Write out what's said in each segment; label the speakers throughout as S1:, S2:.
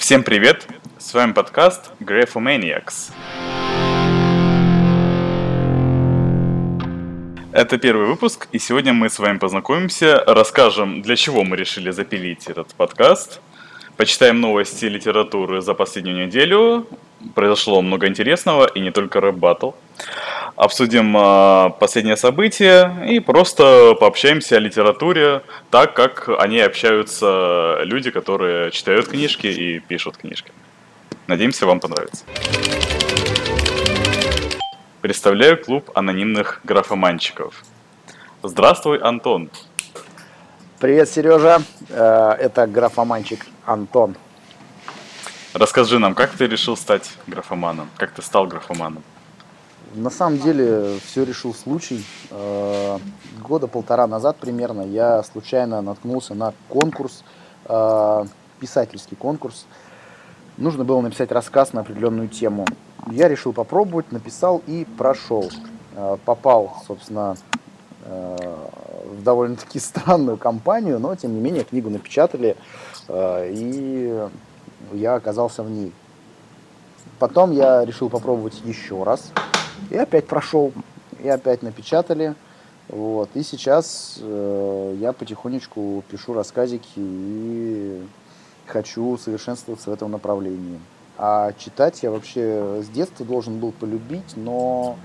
S1: Всем привет! С вами подкаст Graphomaniacs. Это первый выпуск, и сегодня мы с вами познакомимся, расскажем, для чего мы решили запилить этот подкаст, почитаем новости литературы за последнюю неделю, произошло много интересного, и не только рэп-баттл. Обсудим э, последние события и просто пообщаемся о литературе так, как они общаются люди, которые читают книжки и пишут книжки. Надеемся, вам понравится. Представляю клуб анонимных графоманчиков. Здравствуй, Антон.
S2: Привет, Сережа. Э, это графоманчик Антон.
S1: Расскажи нам, как ты решил стать графоманом? Как ты стал графоманом?
S2: На самом деле все решил случай. Э, года полтора назад примерно я случайно наткнулся на конкурс, э, писательский конкурс. Нужно было написать рассказ на определенную тему. Я решил попробовать, написал и прошел. Э, попал, собственно, в довольно-таки странную компанию, но тем не менее книгу напечатали, и я оказался в ней. Потом я решил попробовать еще раз. И опять прошел. И опять напечатали. Вот. И сейчас э, я потихонечку пишу рассказики и хочу совершенствоваться в этом направлении. А читать я вообще с детства должен был полюбить, но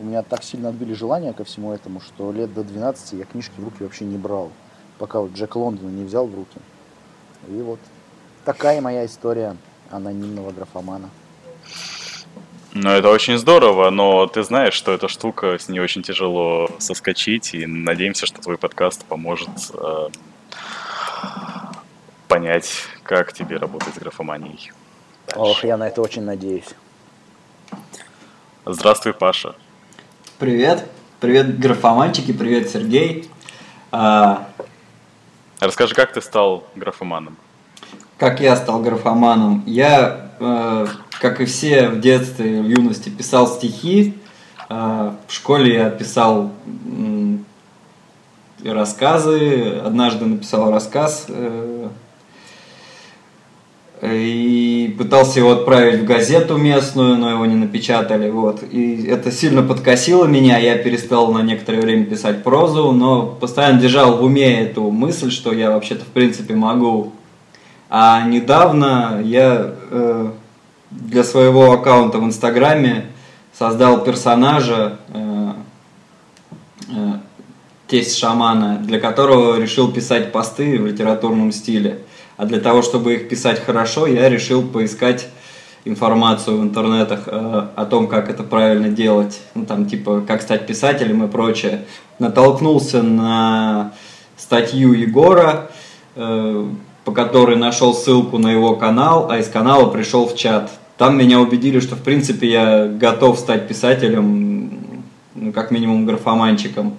S2: у меня так сильно отбили желание ко всему этому, что лет до 12 я книжки в руки вообще не брал, пока вот Джек Лондона не взял в руки. И вот такая моя история анонимного графомана.
S1: Ну, это очень здорово, но ты знаешь, что эта штука, с ней очень тяжело соскочить, и надеемся, что твой подкаст поможет э, понять, как тебе работать с графоманией.
S2: Дальше. Ох, я на это очень надеюсь.
S1: Здравствуй, Паша.
S3: Привет. Привет, графоманчики, привет, Сергей. А...
S1: Расскажи, как ты стал графоманом?
S3: Как я стал графоманом? Я как и все в детстве, в юности, писал стихи. А, в школе я писал рассказы. Однажды написал рассказ э, и пытался его отправить в газету местную, но его не напечатали. Вот. И это сильно подкосило меня, я перестал на некоторое время писать прозу, но постоянно держал в уме эту мысль, что я вообще-то в принципе могу. А недавно я э, для своего аккаунта в Инстаграме создал персонажа, э, э, тесть шамана, для которого решил писать посты в литературном стиле. А для того, чтобы их писать хорошо, я решил поискать информацию в интернетах э, о том, как это правильно делать, ну там типа как стать писателем и прочее. Натолкнулся на статью Егора, э, по которой нашел ссылку на его канал, а из канала пришел в чат. Там меня убедили, что в принципе я готов стать писателем, ну, как минимум графоманчиком.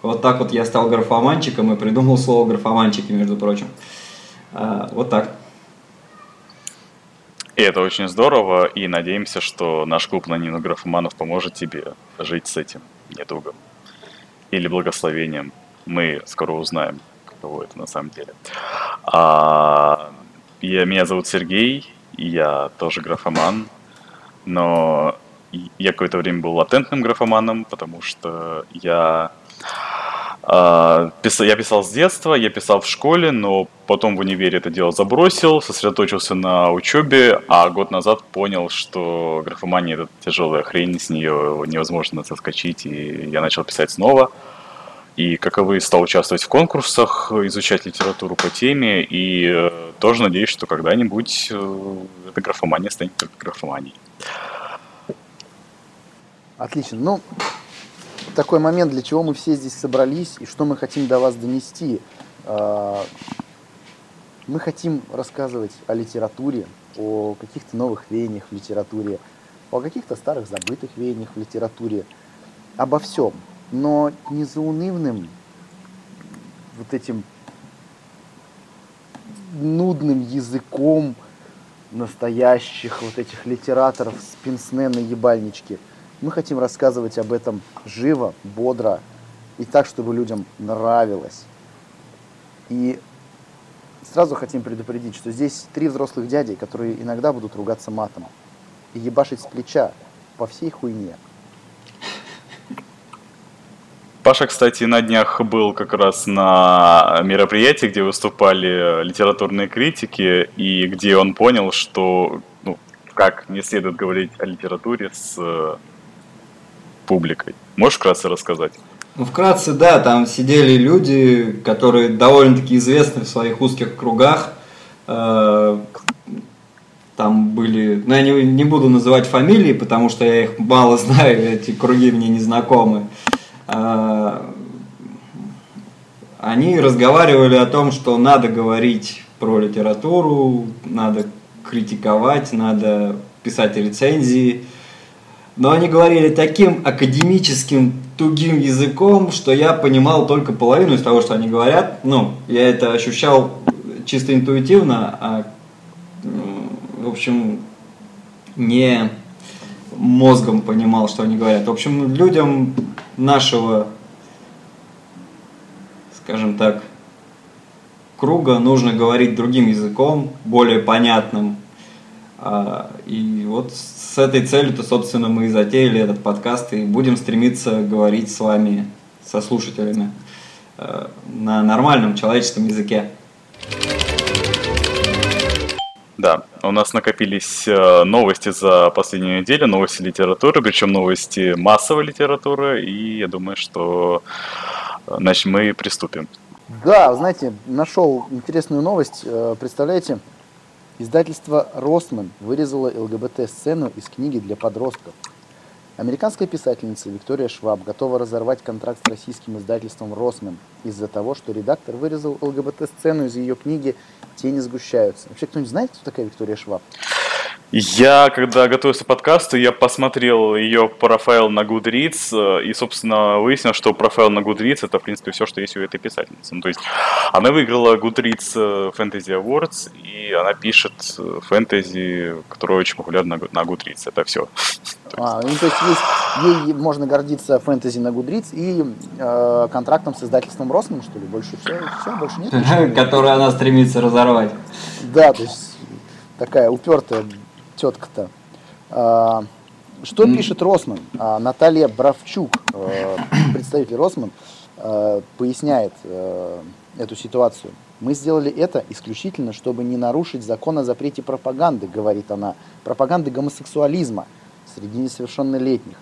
S3: Вот так вот я стал графоманчиком и придумал слово графоманчики, между прочим. А, вот так.
S1: И это очень здорово, и надеемся, что наш клуб анонимных графоманов поможет тебе жить с этим недугом или благословением. Мы скоро узнаем, каково это на самом деле. А, я, меня зовут Сергей, я тоже графоман, но я какое-то время был латентным графоманом, потому что я Uh, писал, я писал с детства, я писал в школе, но потом в универе это дело забросил, сосредоточился на учебе, а год назад понял, что графомания это тяжелая хрень, с нее невозможно соскочить, и я начал писать снова. И вы, стал участвовать в конкурсах, изучать литературу по теме, и э, тоже надеюсь, что когда-нибудь э, эта графомания станет только графоманией.
S2: Отлично. Ну, такой момент, для чего мы все здесь собрались и что мы хотим до вас донести. А, мы хотим рассказывать о литературе, о каких-то новых веяниях в литературе, о каких-то старых забытых веяниях в литературе, обо всем, но не заунывным вот этим нудным языком настоящих вот этих литераторов с пенсне на ебальничке. Мы хотим рассказывать об этом живо, бодро и так, чтобы людям нравилось. И сразу хотим предупредить, что здесь три взрослых дяди, которые иногда будут ругаться матом и ебашить с плеча по всей хуйне.
S1: Паша, кстати, на днях был как раз на мероприятии, где выступали литературные критики, и где он понял, что ну, как не следует говорить о литературе с э, публикой. Можешь вкратце рассказать?
S3: Ну, вкратце, да, там сидели люди, которые довольно-таки известны в своих узких кругах. Э, там были, ну я не, буду называть фамилии, потому что я их мало знаю, эти круги мне не знакомы. Они разговаривали о том, что надо говорить про литературу, надо критиковать, надо писать рецензии. Но они говорили таким академическим, тугим языком, что я понимал только половину из того, что они говорят. Ну, я это ощущал чисто интуитивно, а, в общем, не мозгом понимал, что они говорят. В общем, людям нашего, скажем так, круга нужно говорить другим языком, более понятным. А, и вот с этой целью-то, собственно, мы и затеяли этот подкаст и будем стремиться говорить с вами, со слушателями, э, на нормальном человеческом языке.
S1: Да, у нас накопились э, новости за последнюю неделю, новости литературы, причем новости массовой литературы, и я думаю, что э, значит, мы приступим.
S2: Да, знаете, нашел интересную новость. Э, представляете, издательство «Росман» вырезало ЛГБТ-сцену из книги для подростков. Американская писательница Виктория Шваб готова разорвать контракт с российским издательством «Росман» из-за того, что редактор вырезал ЛГБТ-сцену из ее книги «Тени сгущаются». Вообще, кто-нибудь знает, кто такая Виктория Шваб?
S1: Я, когда готовился к подкасту, я посмотрел ее профайл на Goodreads э, и, собственно, выяснил, что профайл на Goodreads это, в принципе, все, что есть у этой писательницы. Ну, то есть она выиграла Goodreads э, Fantasy Awards, и она пишет э, фэнтези, которое очень популярно на Goodreads. Это все.
S2: А, ну, то есть есть, ей можно гордиться фэнтези на Goodreads и э, контрактом с издательством Росман, что ли? Больше все, все больше нет.
S3: Который она стремится разорвать.
S2: Да, то есть такая упертая тетка-то. А, что пишет Росман? А, Наталья Бравчук, э, представитель Росман, э, поясняет э, эту ситуацию. Мы сделали это исключительно, чтобы не нарушить закон о запрете пропаганды, говорит она, пропаганды гомосексуализма среди несовершеннолетних.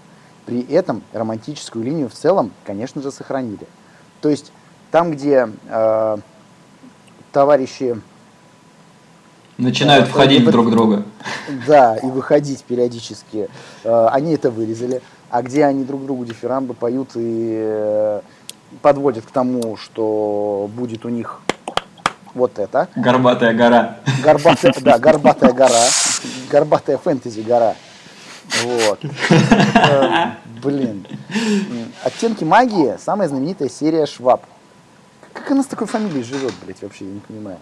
S2: При этом романтическую линию в целом, конечно же, сохранили. То есть там, где э, товарищи
S3: Начинают да, входить в друг друга.
S2: Да, и выходить периодически. Э, они это вырезали. А где они друг другу дифирамбы поют и э, подводят к тому, что будет у них вот это.
S3: Горбатая гора.
S2: Горбатая, да, горбатая гора. Горбатая фэнтези гора. Вот. Э, блин. Оттенки магии самая знаменитая серия Шваб. Как она с такой фамилией живет, блядь, вообще, я не понимаю.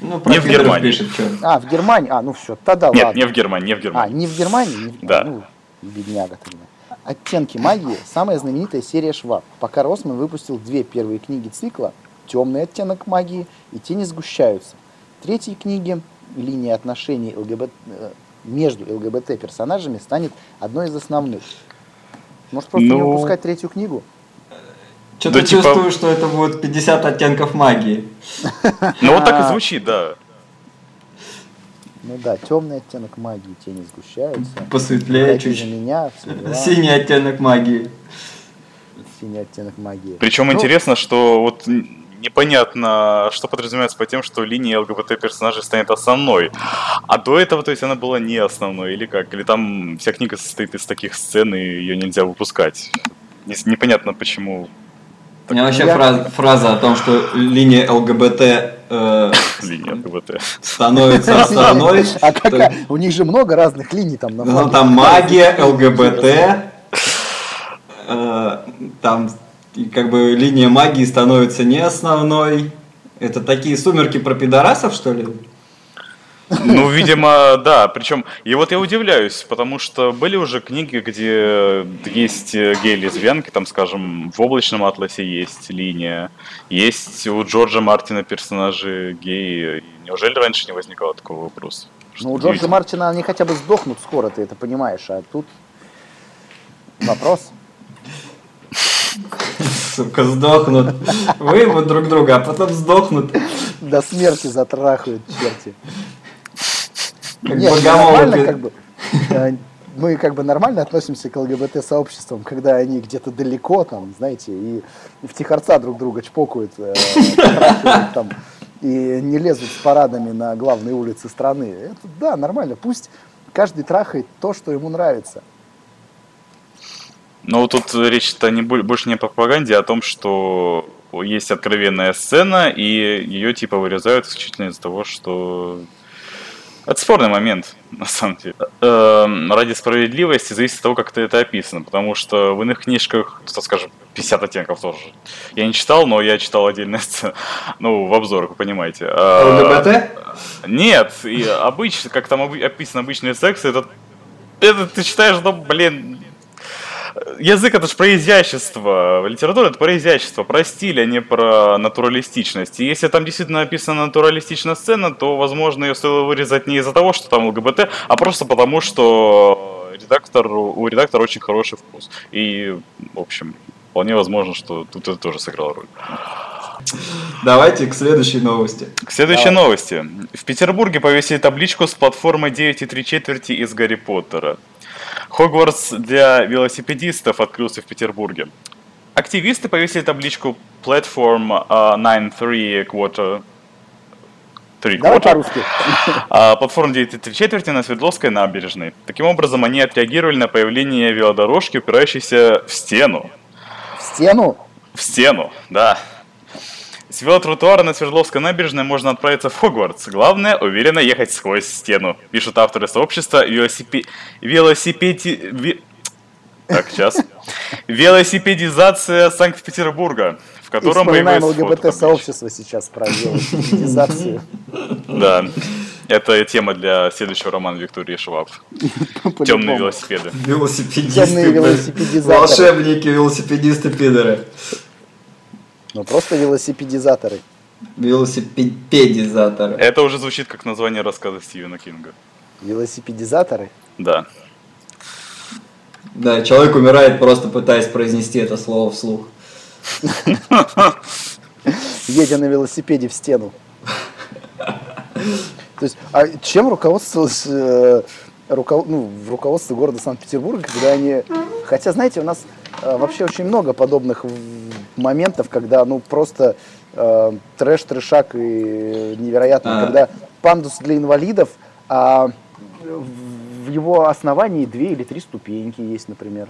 S1: Ну, не в Германии. Пишет,
S2: а, в Германии? А, ну все, тогда
S1: Нет,
S2: ладно.
S1: не в Германии, не в Германии.
S2: А, не в Германии? Не в...
S1: Да.
S2: Ну, бедняга тогда. «Оттенки магии» – самая знаменитая серия Шваб. Пока Росман выпустил две первые книги цикла «Темный оттенок магии» и «Тени сгущаются». Третьей книги линия отношений ЛГБТ, э, между ЛГБТ-персонажами станет одной из основных. Может, просто ну... не выпускать третью книгу?
S3: Что-то да, типа чувствую, что это будет 50 оттенков магии.
S1: Ну вот так и звучит, да.
S2: Ну да, темный оттенок магии, тени сгущаются.
S3: Посветлее чуть.
S2: меня,
S3: Синий оттенок магии.
S2: Синий оттенок магии.
S1: Причем ну, интересно, что вот непонятно, что подразумевается по тем, что линия ЛГБТ персонажей станет основной. А до этого, то есть, она была не основной, или как? Или там вся книга состоит из таких сцен, и ее нельзя выпускать. Непонятно, почему
S3: у меня вообще я... фраза, фраза о том, что линия ЛГБТ э,
S1: линия ЛГБТ
S3: становится основной.
S2: А какая? У них же много разных линий там.
S3: Ну там магия, ЛГБТ, э, там как бы линия магии становится не основной. Это такие сумерки про пидорасов, что ли?
S1: Ну, видимо, да. Причем, и вот я удивляюсь, потому что были уже книги, где есть гей-лесбиянки, там, скажем, в «Облачном атласе» есть линия, есть у Джорджа Мартина персонажи геи. Неужели раньше не возникало такого вопроса?
S2: Ну, у Джорджа Мартина они хотя бы сдохнут скоро, ты это понимаешь, а тут вопрос.
S3: Сука, сдохнут. Выебут друг друга, а потом сдохнут.
S2: До смерти затрахают черти.
S3: Как
S2: Нет, нормально как бы. э, Мы как бы нормально относимся к ЛГБТ-сообществам, когда они где-то далеко, там, знаете, и в тихорца друг друга чпокают, э, там, и не лезут с парадами на главные улицы страны. Это, да, нормально. Пусть каждый трахает то, что ему нравится.
S1: Ну, тут речь-то не, бо- больше не о пропаганде, а о том, что есть откровенная сцена, и ее типа вырезают исключительно из-за того, что... Это спорный момент, на самом деле. Эм, ради справедливости зависит от того, как это, это описано, потому что в иных книжках, что скажем, 50 оттенков тоже. Я не читал, но я читал отдельные сцены. Ну, в обзорах, вы понимаете. А,
S3: ЛГБТ?
S1: Нет, и обычно, как там описан обычный секс, это, это ты читаешь, ну, блин, язык это же про изящество, литература это про изящество, про стиль, а не про натуралистичность. И если там действительно написана натуралистичная сцена, то, возможно, ее стоило вырезать не из-за того, что там ЛГБТ, а просто потому, что редактор, у редактора очень хороший вкус. И, в общем, вполне возможно, что тут это тоже сыграло роль.
S3: Давайте к следующей новости.
S1: К следующей
S2: Давай.
S1: новости. В Петербурге повесили табличку с платформой 9,3 четверти из Гарри Поттера. Хогвартс для велосипедистов открылся в Петербурге. Активисты повесили табличку Platform uh, 9,3 quarter. 3
S2: Давай по-русски.
S1: А, платформа 9,3 четверти на Свердловской набережной. Таким образом, они отреагировали на появление велодорожки, упирающейся в стену.
S2: В стену.
S1: В стену, да. С велотротуара на Свердловской набережной можно отправиться в Хогвартс. Главное, уверенно ехать сквозь стену. Пишут авторы сообщества велосипе... велосипеди... ве- Так, сейчас. Велосипедизация Санкт-Петербурга, в котором
S2: вспоминаем ЛГБТ-сообщество сейчас про велосипедизацию.
S1: Да. Это тема для следующего романа Виктории Шваб. Темные велосипеды.
S3: Велосипедисты.
S2: Темные велосипедизаторы.
S3: Волшебники, велосипедисты, пидоры.
S2: Ну просто велосипедизаторы.
S3: Велосипедизаторы.
S1: Это уже звучит как название рассказа Стивена Кинга.
S2: Велосипедизаторы?
S1: Да.
S3: Да, человек умирает просто пытаясь произнести это слово вслух.
S2: едя на велосипеде в стену. То есть, а чем руководствовалось э, руко- ну, в руководстве города Санкт-Петербурга, когда они... Хотя, знаете, у нас вообще очень много подобных моментов, когда, ну, просто э, трэш, трешак и невероятно,
S3: А.
S2: когда пандус для инвалидов, а в его основании две или три ступеньки есть, например.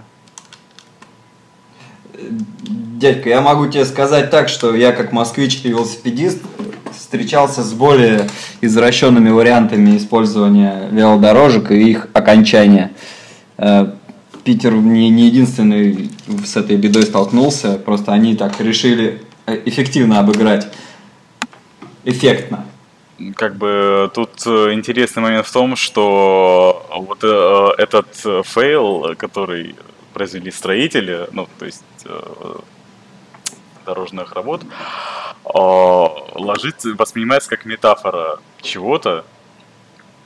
S3: Дядька, я могу тебе сказать так, что я как москвич и велосипедист встречался с более извращенными вариантами использования велодорожек и их окончания. Э, Питер не, не единственный с этой бедой столкнулся, просто они так решили э, эффективно обыграть. Эффектно.
S1: как бы тут э, интересный момент в том, что вот э, этот э, фейл, который произвели строители, ну, то есть э, дорожных работ, э, ложится, воспринимается как метафора чего-то,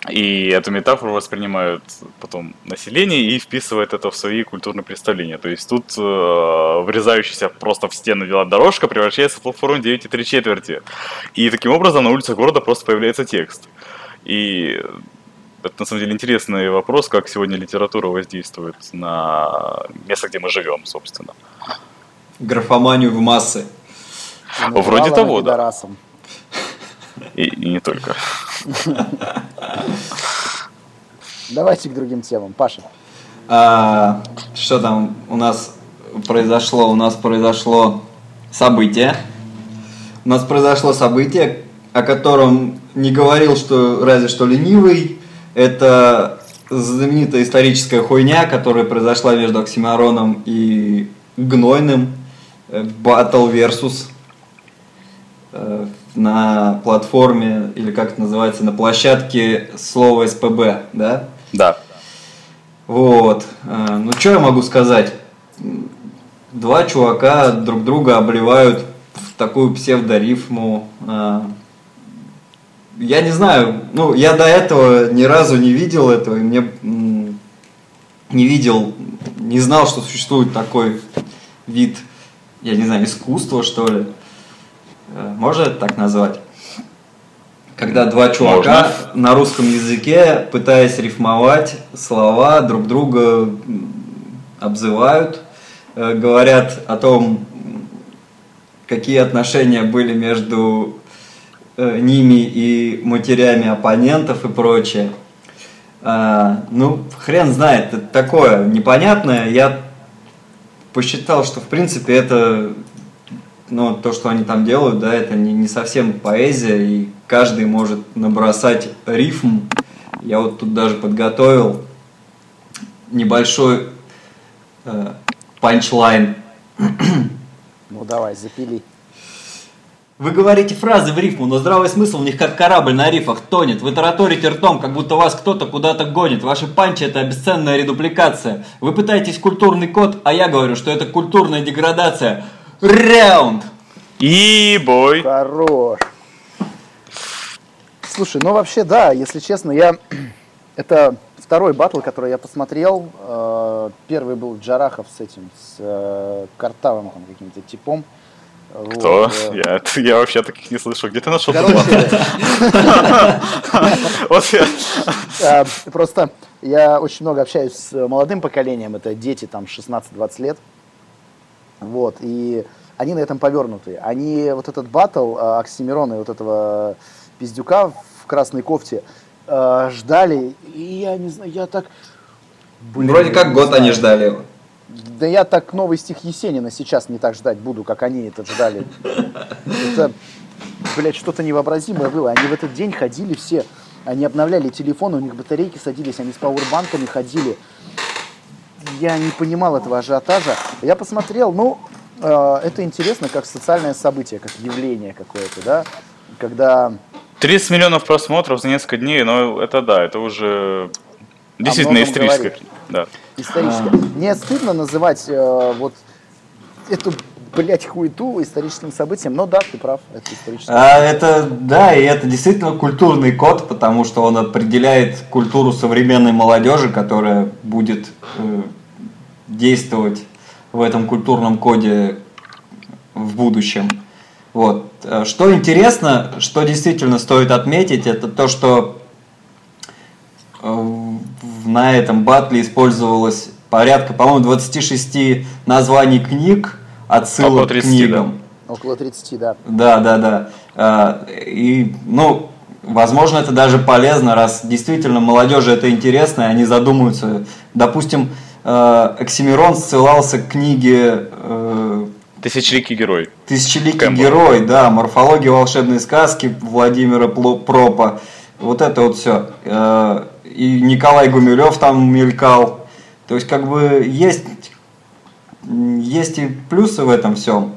S1: и эту метафору воспринимают потом население и вписывает это в свои культурные представления. То есть тут э, врезающаяся просто в стену велодорожка превращается в платформу 9,3 четверти. И таким образом на улицах города просто появляется текст. И это на самом деле интересный вопрос, как сегодня литература воздействует на место, где мы живем, собственно.
S3: Графоманию в массы.
S2: И
S1: Вроде того, да. И, и не только.
S2: Давайте к другим темам. Паша.
S3: А, что там у нас произошло? У нас произошло событие. У нас произошло событие, о котором не говорил, что разве что ленивый. Это знаменитая историческая хуйня, которая произошла между Оксимироном и Гнойным. Э, Battle versus. На платформе, или как это называется, на площадке слова СПБ, да?
S1: Да.
S3: Вот. Э, Ну, что я могу сказать? Два чувака друг друга обливают в такую псевдорифму. Э, Я не знаю, ну, я до этого ни разу не видел этого, и мне не видел, не знал, что существует такой вид, я не знаю, искусства, что ли. Э, Можно это так назвать? Когда два чувака на русском языке, пытаясь рифмовать слова, друг друга обзывают, э, говорят о том, какие отношения были между э, ними и матерями оппонентов и прочее. А, ну, хрен знает, это такое непонятное. Я посчитал, что в принципе это, ну, то, что они там делают, да, это не, не совсем поэзия, и каждый может набросать рифм. Я вот тут даже подготовил небольшой э, панчлайн.
S2: Ну давай, запили.
S3: Вы говорите фразы в рифму, но здравый смысл в них как корабль на рифах тонет. Вы тараторите ртом, как будто вас кто-то куда-то гонит. Ваши панчи это обесценная редупликация. Вы пытаетесь культурный код, а я говорю, что это культурная деградация. Раунд!
S1: И бой.
S2: Хорош. Слушай, ну вообще да, если честно, я... Это второй батл, который я посмотрел. Э, Первый был Джарахов с этим, с э, Картавым каким-то типом.
S1: Кто?
S2: Вот, э,
S1: Я, я вообще таких не слышал. Где ты нашел
S2: Короче,
S1: Вот я-
S2: Просто я очень много общаюсь с молодым поколением, это дети там 16-20 лет. Вот, и они на этом повернуты. Они вот этот батл а, Оксимирона и вот этого пиздюка в красной кофте а, ждали, и я не знаю, я так... Блин,
S3: Вроде как год
S2: знаю.
S3: они ждали его.
S2: Да я так новый стих Есенина сейчас не так ждать буду, как они это ждали. Это, блядь, что-то невообразимое было. Они в этот день ходили все, они обновляли телефоны, у них батарейки садились, они с пауэрбанками ходили. Я не понимал этого ажиотажа. Я посмотрел, ну, э, это интересно как социальное событие, как явление какое-то, да, когда
S1: 30 миллионов просмотров за несколько дней, но это да, это уже действительно историческое.
S2: говорит.
S1: Да.
S2: историческое. Мне стыдно называть э, вот эту, блядь, хуету историческим событием, но да, ты прав, это историческое.
S3: А, это, да, и это действительно культурный код, потому что он определяет культуру современной молодежи, которая будет э, действовать в этом культурном коде в будущем. Вот. Э, Что интересно, что действительно стоит отметить, это то, что э, на этом батле использовалось порядка, по-моему, 26 названий книг,
S1: Около
S3: отсылок к
S1: 30,
S3: книгам.
S2: Около 30, да.
S3: Да, да, да. А, И, ну, возможно, это даже полезно, раз действительно молодежи это интересно, и они задумаются. Допустим, э, Оксимирон ссылался к книге э,
S1: Тысячеликий герой.
S3: «Тысячеликий
S1: Кэмпбелл.
S3: герой», да, «Морфология волшебной сказки» Владимира Пло- Пропа. Вот это вот все. И Николай Гумилев там мелькал. То есть, как бы, есть, есть и плюсы в этом всем.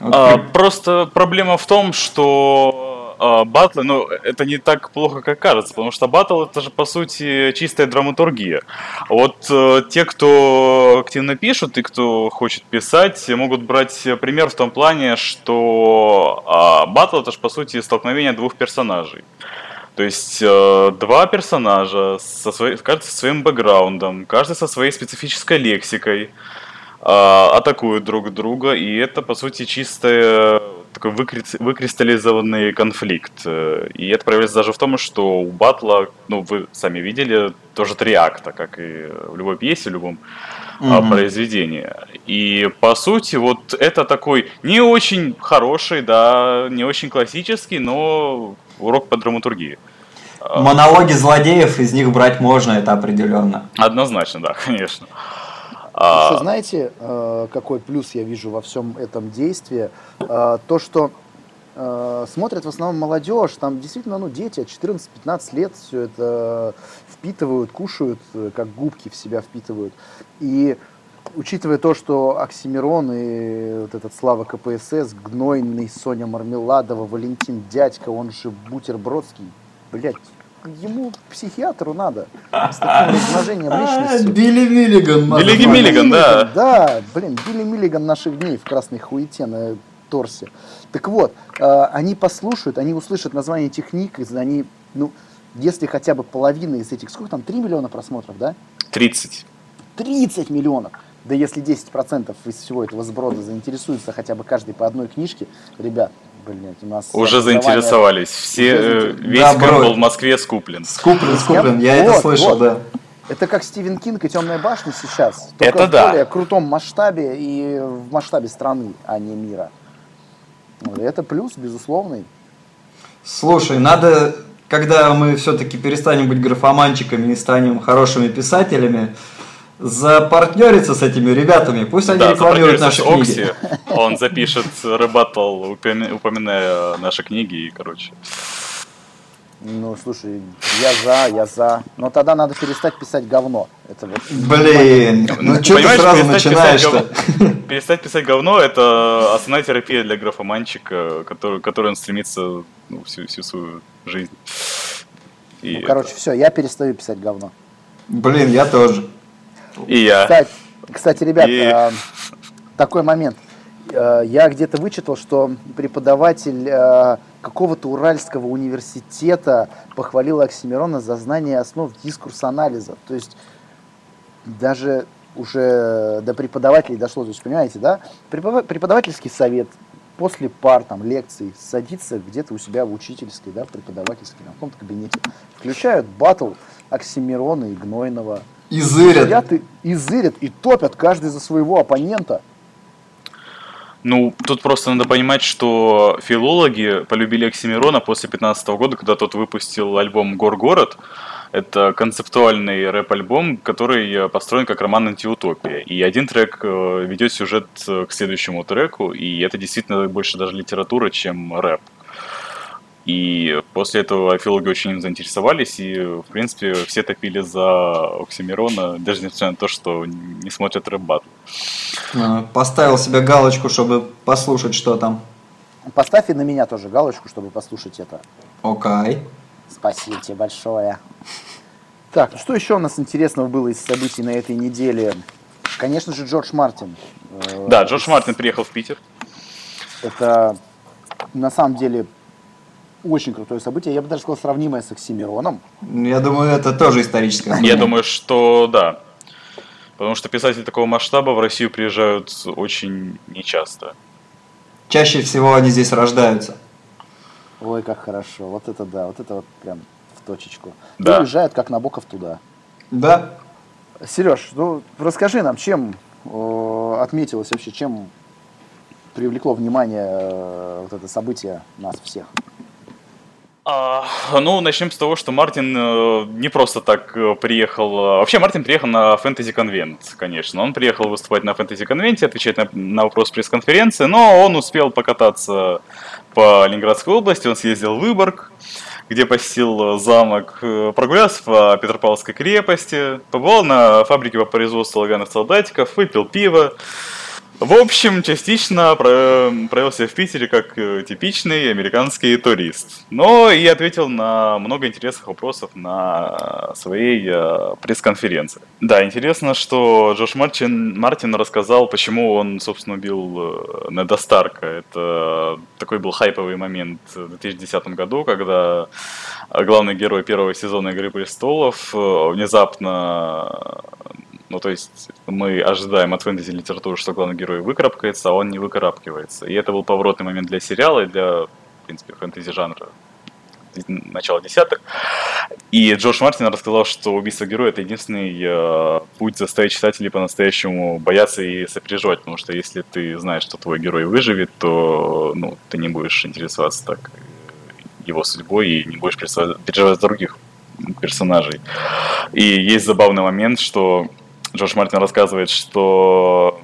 S3: Вот
S1: А, просто проблема в том, что а, батлы, ну, это не так плохо, как кажется, потому что батл это же, по сути, чистая драматургия. Вот э, те, кто активно пишут и кто хочет писать, могут брать пример в том плане, что а, батл это же, по сути, столкновение двух персонажей. То есть э, два персонажа, со своей, каждый со своим бэкграундом, каждый со своей специфической лексикой, а, атакуют друг друга, и это, по сути, чисто такой выкри- выкристаллизованный конфликт. Э, И это проявляется даже в том, что у батла, ну, вы сами видели, тоже три акта, как и в любой пьесе, в любом
S3: Мгм.
S1: произведении. И, по сути, вот это такой не очень хороший, да, не очень классический, но урок по драматургии. А,
S3: Монологи злодеев, из них брать можно, это определенно.
S1: Однозначно, да, конечно.
S2: Еще
S1: А,
S2: знаете, э, какой плюс я вижу во всем этом действии? То, что смотрят в основном молодежь, там действительно, ну, дети от 14-15 лет все это впитывают, кушают, э, как губки в себя впитывают. И учитывая то, что Оксимирон и вот этот Слава КПСС, Гнойный, Соня Мармеладова, Валентин Дядька, он же Бутербродский, блядь, ему психиатру надо с таким размножением личности.
S3: Билли Миллиган.
S1: Билли. Миллиган, да.
S2: Да, блин, Билли Миллиган наших дней в красной хуете на торсе. Так вот, э, они послушают, они услышат название и они, ну, если хотя бы половина из этих, сколько там, 3 миллиона просмотров, да?
S1: 30.
S2: 30 миллионов. Да если 10% из всего этого сброда заинтересуются хотя бы каждый по одной книжке, ребят, блядь, у нас...
S1: Уже заинтересовались. Все,
S2: Уже
S1: э,
S2: заинтересовались.
S1: весь
S3: Да,
S1: был в Москве скуплен.
S3: Скуплен, скуплен, я
S2: Вот,
S3: это слышал,
S2: вот.
S3: да.
S2: Это как Стивен Кинг и Темная башня сейчас. Только
S1: Это
S2: в
S1: да.
S2: более крутом масштабе и в масштабе страны, а не мира. Это плюс, безусловный.
S3: Слушай, надо, когда мы все-таки перестанем быть графоманчиками и станем хорошими писателями, запартнериться с этими ребятами. Пусть они
S1: Да,
S3: рекламируют наши
S1: с
S3: книги.
S1: Окси. Он запишет рэбаттл, упоми- упоминая наши книги и, короче.
S2: Ну, слушай, я за, я за. Но тогда надо перестать писать говно. Это вот.
S3: Блин, ну что ты сразу
S1: перестать писать говно- Перестать писать говно – это основная терапия для графоманчика, который, которой он стремится ну, всю, всю свою жизнь. И,
S2: Ну, короче, все, я перестаю писать говно.
S3: Блин, я тоже.
S1: И я.
S2: Кстати, кстати ребят,
S1: И-
S2: э, такой момент. Э, Я где-то вычитал, что преподаватель э, какого-то Уральского университета похвалил Оксимирона за знание основ дискурс-анализа. То есть даже уже до преподавателей дошло. То есть, понимаете, да? Преподава- Преподавательский совет после пар, там, лекций садится где-то у себя в учительской, да, в преподавательской, на каком-то кабинете. Включают батл Оксимирона и Гнойного.
S3: И зырят.
S2: Сидят и, и зырят, и топят каждый за своего оппонента.
S1: Ну, тут просто надо понимать, что филологи полюбили Оксимирона после 15 года, когда тот выпустил альбом «Гор-город». Это концептуальный рэп-альбом, который построен как роман «Антиутопия». И один трек э, ведет сюжет э, к следующему треку, и это действительно больше даже литература, чем рэп. И после этого филологи очень им заинтересовались, и, в принципе, все топили за Оксимирона, даже несмотря на то, что не смотрят рэп-батл.
S3: А, Поставил себе галочку, чтобы послушать, что там.
S2: Поставь и на меня тоже галочку, чтобы послушать это.
S3: Окей.
S2: Спасибо тебе большое. Так, ну что еще у нас интересного было из событий на этой неделе? Конечно же, Джордж Мартин. Э,
S1: Да, Джордж Мартин приехал в Питер.
S2: Это на самом деле очень крутое событие. Я бы даже сказал, сравнимое с Оксимироном.
S3: Я думаю, это тоже историческое.
S1: Я думаю, что да. Потому что писатели такого масштаба в Россию приезжают очень нечасто.
S3: Чаще всего они здесь рождаются.
S2: Ой, как хорошо. Вот это да, вот это вот прям в точечку.
S1: Да.
S2: И уезжают как Набоков туда.
S3: Да.
S2: Сереж, ну расскажи нам, чем э, отметилось вообще, чем привлекло внимание э, вот это событие нас всех?
S1: А, ну, начнем с того, что Мартин э, не просто так э, приехал. э, Вообще, Мартин приехал на фэнтези конвент, конечно. Он приехал выступать на фэнтези конвенте, отвечать на, на вопрос пресс-конференции, но он успел покататься по Ленинградской области, он съездил в Выборг, где посетил замок, э, прогулялся по Петропавловской крепости, побывал на фабрике по производству лаганных солдатиков, выпил пиво. В общем, частично про- провел себя в Питере как э, типичный американский турист. Но и ответил на много интересных вопросов на своей э, пресс-конференции. Да, интересно, что Джош Мартин, Мартин рассказал, почему он, собственно, убил э, Неда Старка. Это такой был хайповый момент в 2010 году, когда главный герой первого сезона «Игры престолов» внезапно ну, то есть мы ожидаем от фэнтези-литературы, что главный герой выкарабкается, а он не выкарабкивается. И это был поворотный момент для сериала и для, в принципе, фэнтези-жанра начала десятых. И Джордж Мартин рассказал, что убийство героя это единственный э, путь заставить читателей по-настоящему бояться и сопереживать, потому что если ты знаешь, что твой герой выживет, то ну, ты не будешь интересоваться так его судьбой и не будешь переживать за других персонажей. И есть забавный момент, что Джордж Мартин рассказывает, что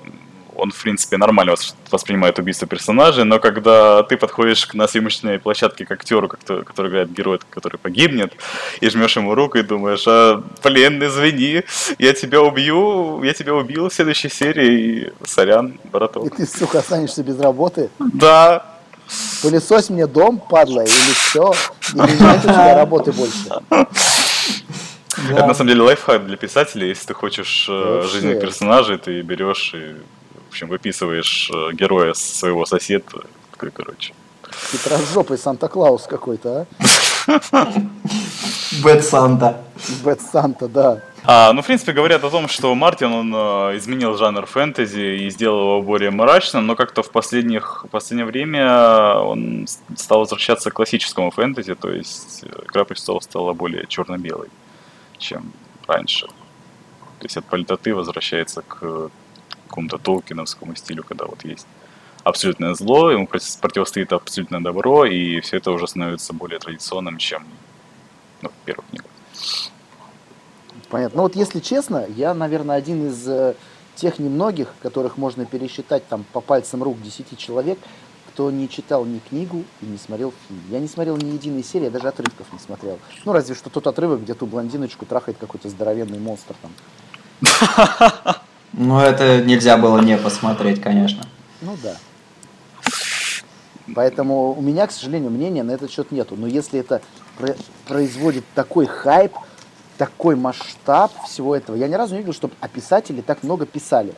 S1: он, в принципе, нормально воспринимает убийство персонажей, но когда ты подходишь к на съемочной площадке к актеру, который играет герой, который погибнет, и жмешь ему руку и думаешь, а, блин, извини, я тебя убью, я тебя убил в следующей серии, и сорян, браток.
S2: И ты, сука, останешься без работы?
S1: Да.
S2: Пылесось мне дом, падла, или все, или нет у тебя работы больше.
S1: Да. Это на самом деле лайфхак для писателей. Если ты хочешь э, Вообще. жизненных персонажей, ты берешь и, в общем, выписываешь э, героя своего соседа. Короче.
S2: Хитрожопый Санта-Клаус какой-то,
S3: а? Bad Santa.
S2: Bad Santa, да.
S1: А, ну, в принципе, говорят о том, что Мартин, он э, изменил жанр фэнтези и сделал его более мрачным, но как-то в, последних, в последнее время он стал возвращаться к классическому фэнтези, то есть Игра престолов стала более черно-белой чем раньше. То есть от политоты возвращается к какому-то толкиновскому стилю, когда вот есть абсолютное зло, ему противостоит абсолютное добро, и все это уже становится более традиционным, чем ну, в первых книгах.
S2: Понятно. Ну вот если честно, я, наверное, один из э, тех немногих, которых можно пересчитать там по пальцам рук 10 человек, кто не читал ни книгу и не смотрел фильм. Я не смотрел ни единой серии, я даже отрывков не смотрел. Ну, разве что тот отрывок, где ту блондиночку трахает какой-то здоровенный монстр там.
S3: Ну, это нельзя было не посмотреть, конечно.
S2: Ну да. Поэтому у меня, к сожалению, мнения на этот счет нету. Но если это производит такой хайп, такой масштаб всего этого, я ни разу не видел, чтобы писатели так много писали.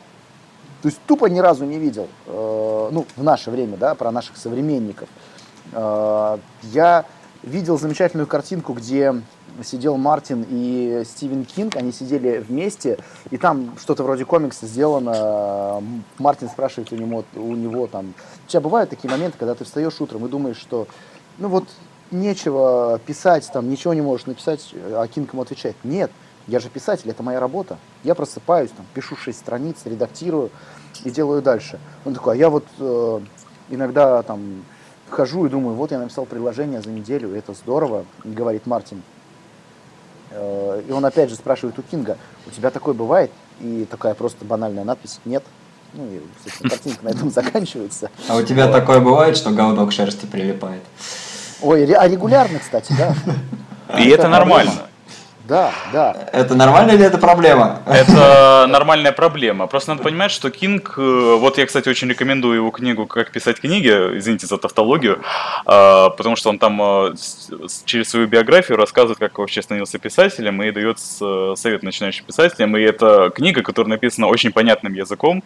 S2: То есть тупо ни разу не видел, э, ну, в наше время, да, про наших современников. Э, я видел замечательную картинку, где сидел Мартин и Стивен Кинг, они сидели вместе, и там что-то вроде комикса сделано. Мартин спрашивает у него, у него там, у тебя бывают такие моменты, когда ты встаешь утром и думаешь, что, ну вот, нечего писать, там, ничего не можешь написать, а Кинг ему отвечает, нет, я же писатель, это моя работа. Я просыпаюсь, там, пишу шесть страниц, редактирую и делаю дальше. Он такой, а я вот э, иногда там хожу и думаю, вот я написал приложение за неделю, это здорово, говорит Мартин. Э, и он опять же спрашивает у Кинга, у тебя такое бывает? И такая просто банальная надпись, нет. Ну и, собственно, картинка на этом заканчивается.
S3: А у тебя такое бывает, что говно к шерсти прилипает?
S2: Ой, а регулярно, кстати, да.
S1: И это нормально.
S2: Да, да.
S3: Это нормально или это проблема?
S1: Это нормальная проблема. Просто надо понимать, что Кинг... Э, вот я, кстати, очень рекомендую его книгу «Как писать книги», извините за тавтологию, а, потому что он там э, через свою биографию рассказывает, как вообще становился писателем, и дает совет начинающим писателям. И это книга, которая написана очень понятным языком,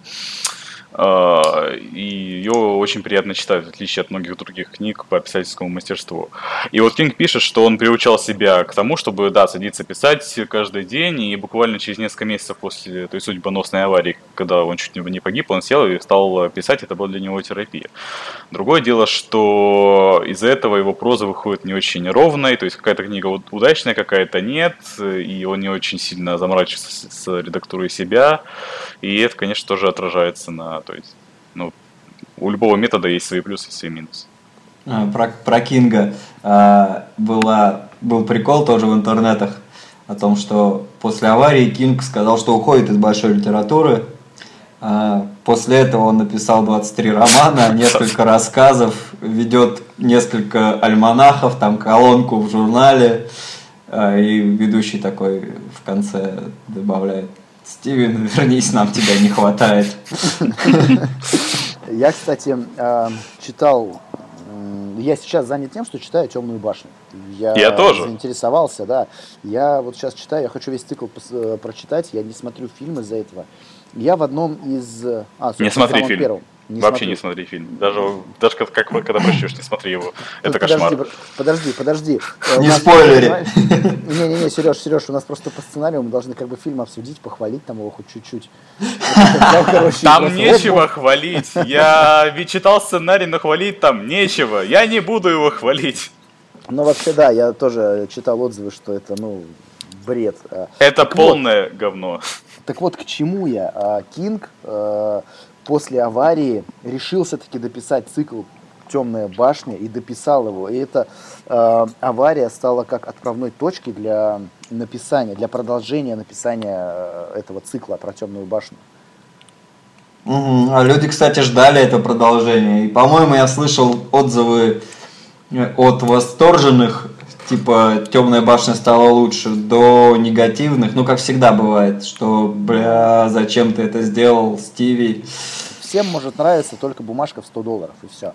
S1: и ее очень приятно читать, в отличие от многих других книг по писательскому мастерству. И вот Кинг пишет, что он приучал себя к тому, чтобы, да, садиться писать каждый день, и буквально через несколько месяцев после той судьбоносной аварии, когда он чуть не погиб, он сел и стал писать, это была для него терапия. Другое дело, что из-за этого его проза выходит не очень ровной, то есть какая-то книга удачная, какая-то нет, и он не очень сильно заморачивается с редактурой себя, и это, конечно, тоже отражается на то есть, ну, у любого метода есть свои плюсы и свои минусы.
S3: А, про, про Кинга а, была, был прикол тоже в интернетах о том, что после аварии Кинг сказал, что уходит из большой литературы. А, после этого он написал 23 романа, несколько рассказов, ведет несколько альманахов, там колонку в журнале. А, и ведущий такой в конце добавляет Стивен, вернись, нам тебя не хватает.
S2: Я, кстати, а, читал, я сейчас занят тем, что читаю «Темную башню».
S1: Я, я тоже.
S2: заинтересовался, да. Я вот сейчас читаю, я хочу весь цикл э, прочитать, я не смотрю фильмы из-за этого. Я в одном из...
S1: А, не смотри фильм. Первом. Не Вообще смотрю. не смотри фильм. Даже, даже как, как когда прочтешь, не смотри его. Это подожди, кошмар.
S2: Подожди, подожди.
S3: Не спойлери.
S2: Не-не-не, Сереж, Сереж, у нас просто по сценарию мы должны как бы фильм обсудить, похвалить там его хоть чуть-чуть.
S1: Там нечего хвалить. Я ведь читал сценарий, но хвалить там нечего. Я не буду его хвалить.
S2: Ну, вообще, да, я тоже читал отзывы, что это, ну, бред.
S1: А. Это полное говно.
S2: Так вот, к чему я? А, Кинг э, после аварии решил все-таки дописать цикл «Темная башня» и дописал его. И эта э, авария стала как отправной точкой для написания, для продолжения написания э, этого цикла про «Темную башню».
S3: А люди, кстати, ждали это продолжение. И, по-моему, я слышал отзывы э, от восторженных, типа Темная башня стала лучше, до негативных. Ну, как всегда бывает, что, бля, зачем ты это сделал, Стиви?
S2: Всем может нравиться только бумажка в 100 долларов, и все.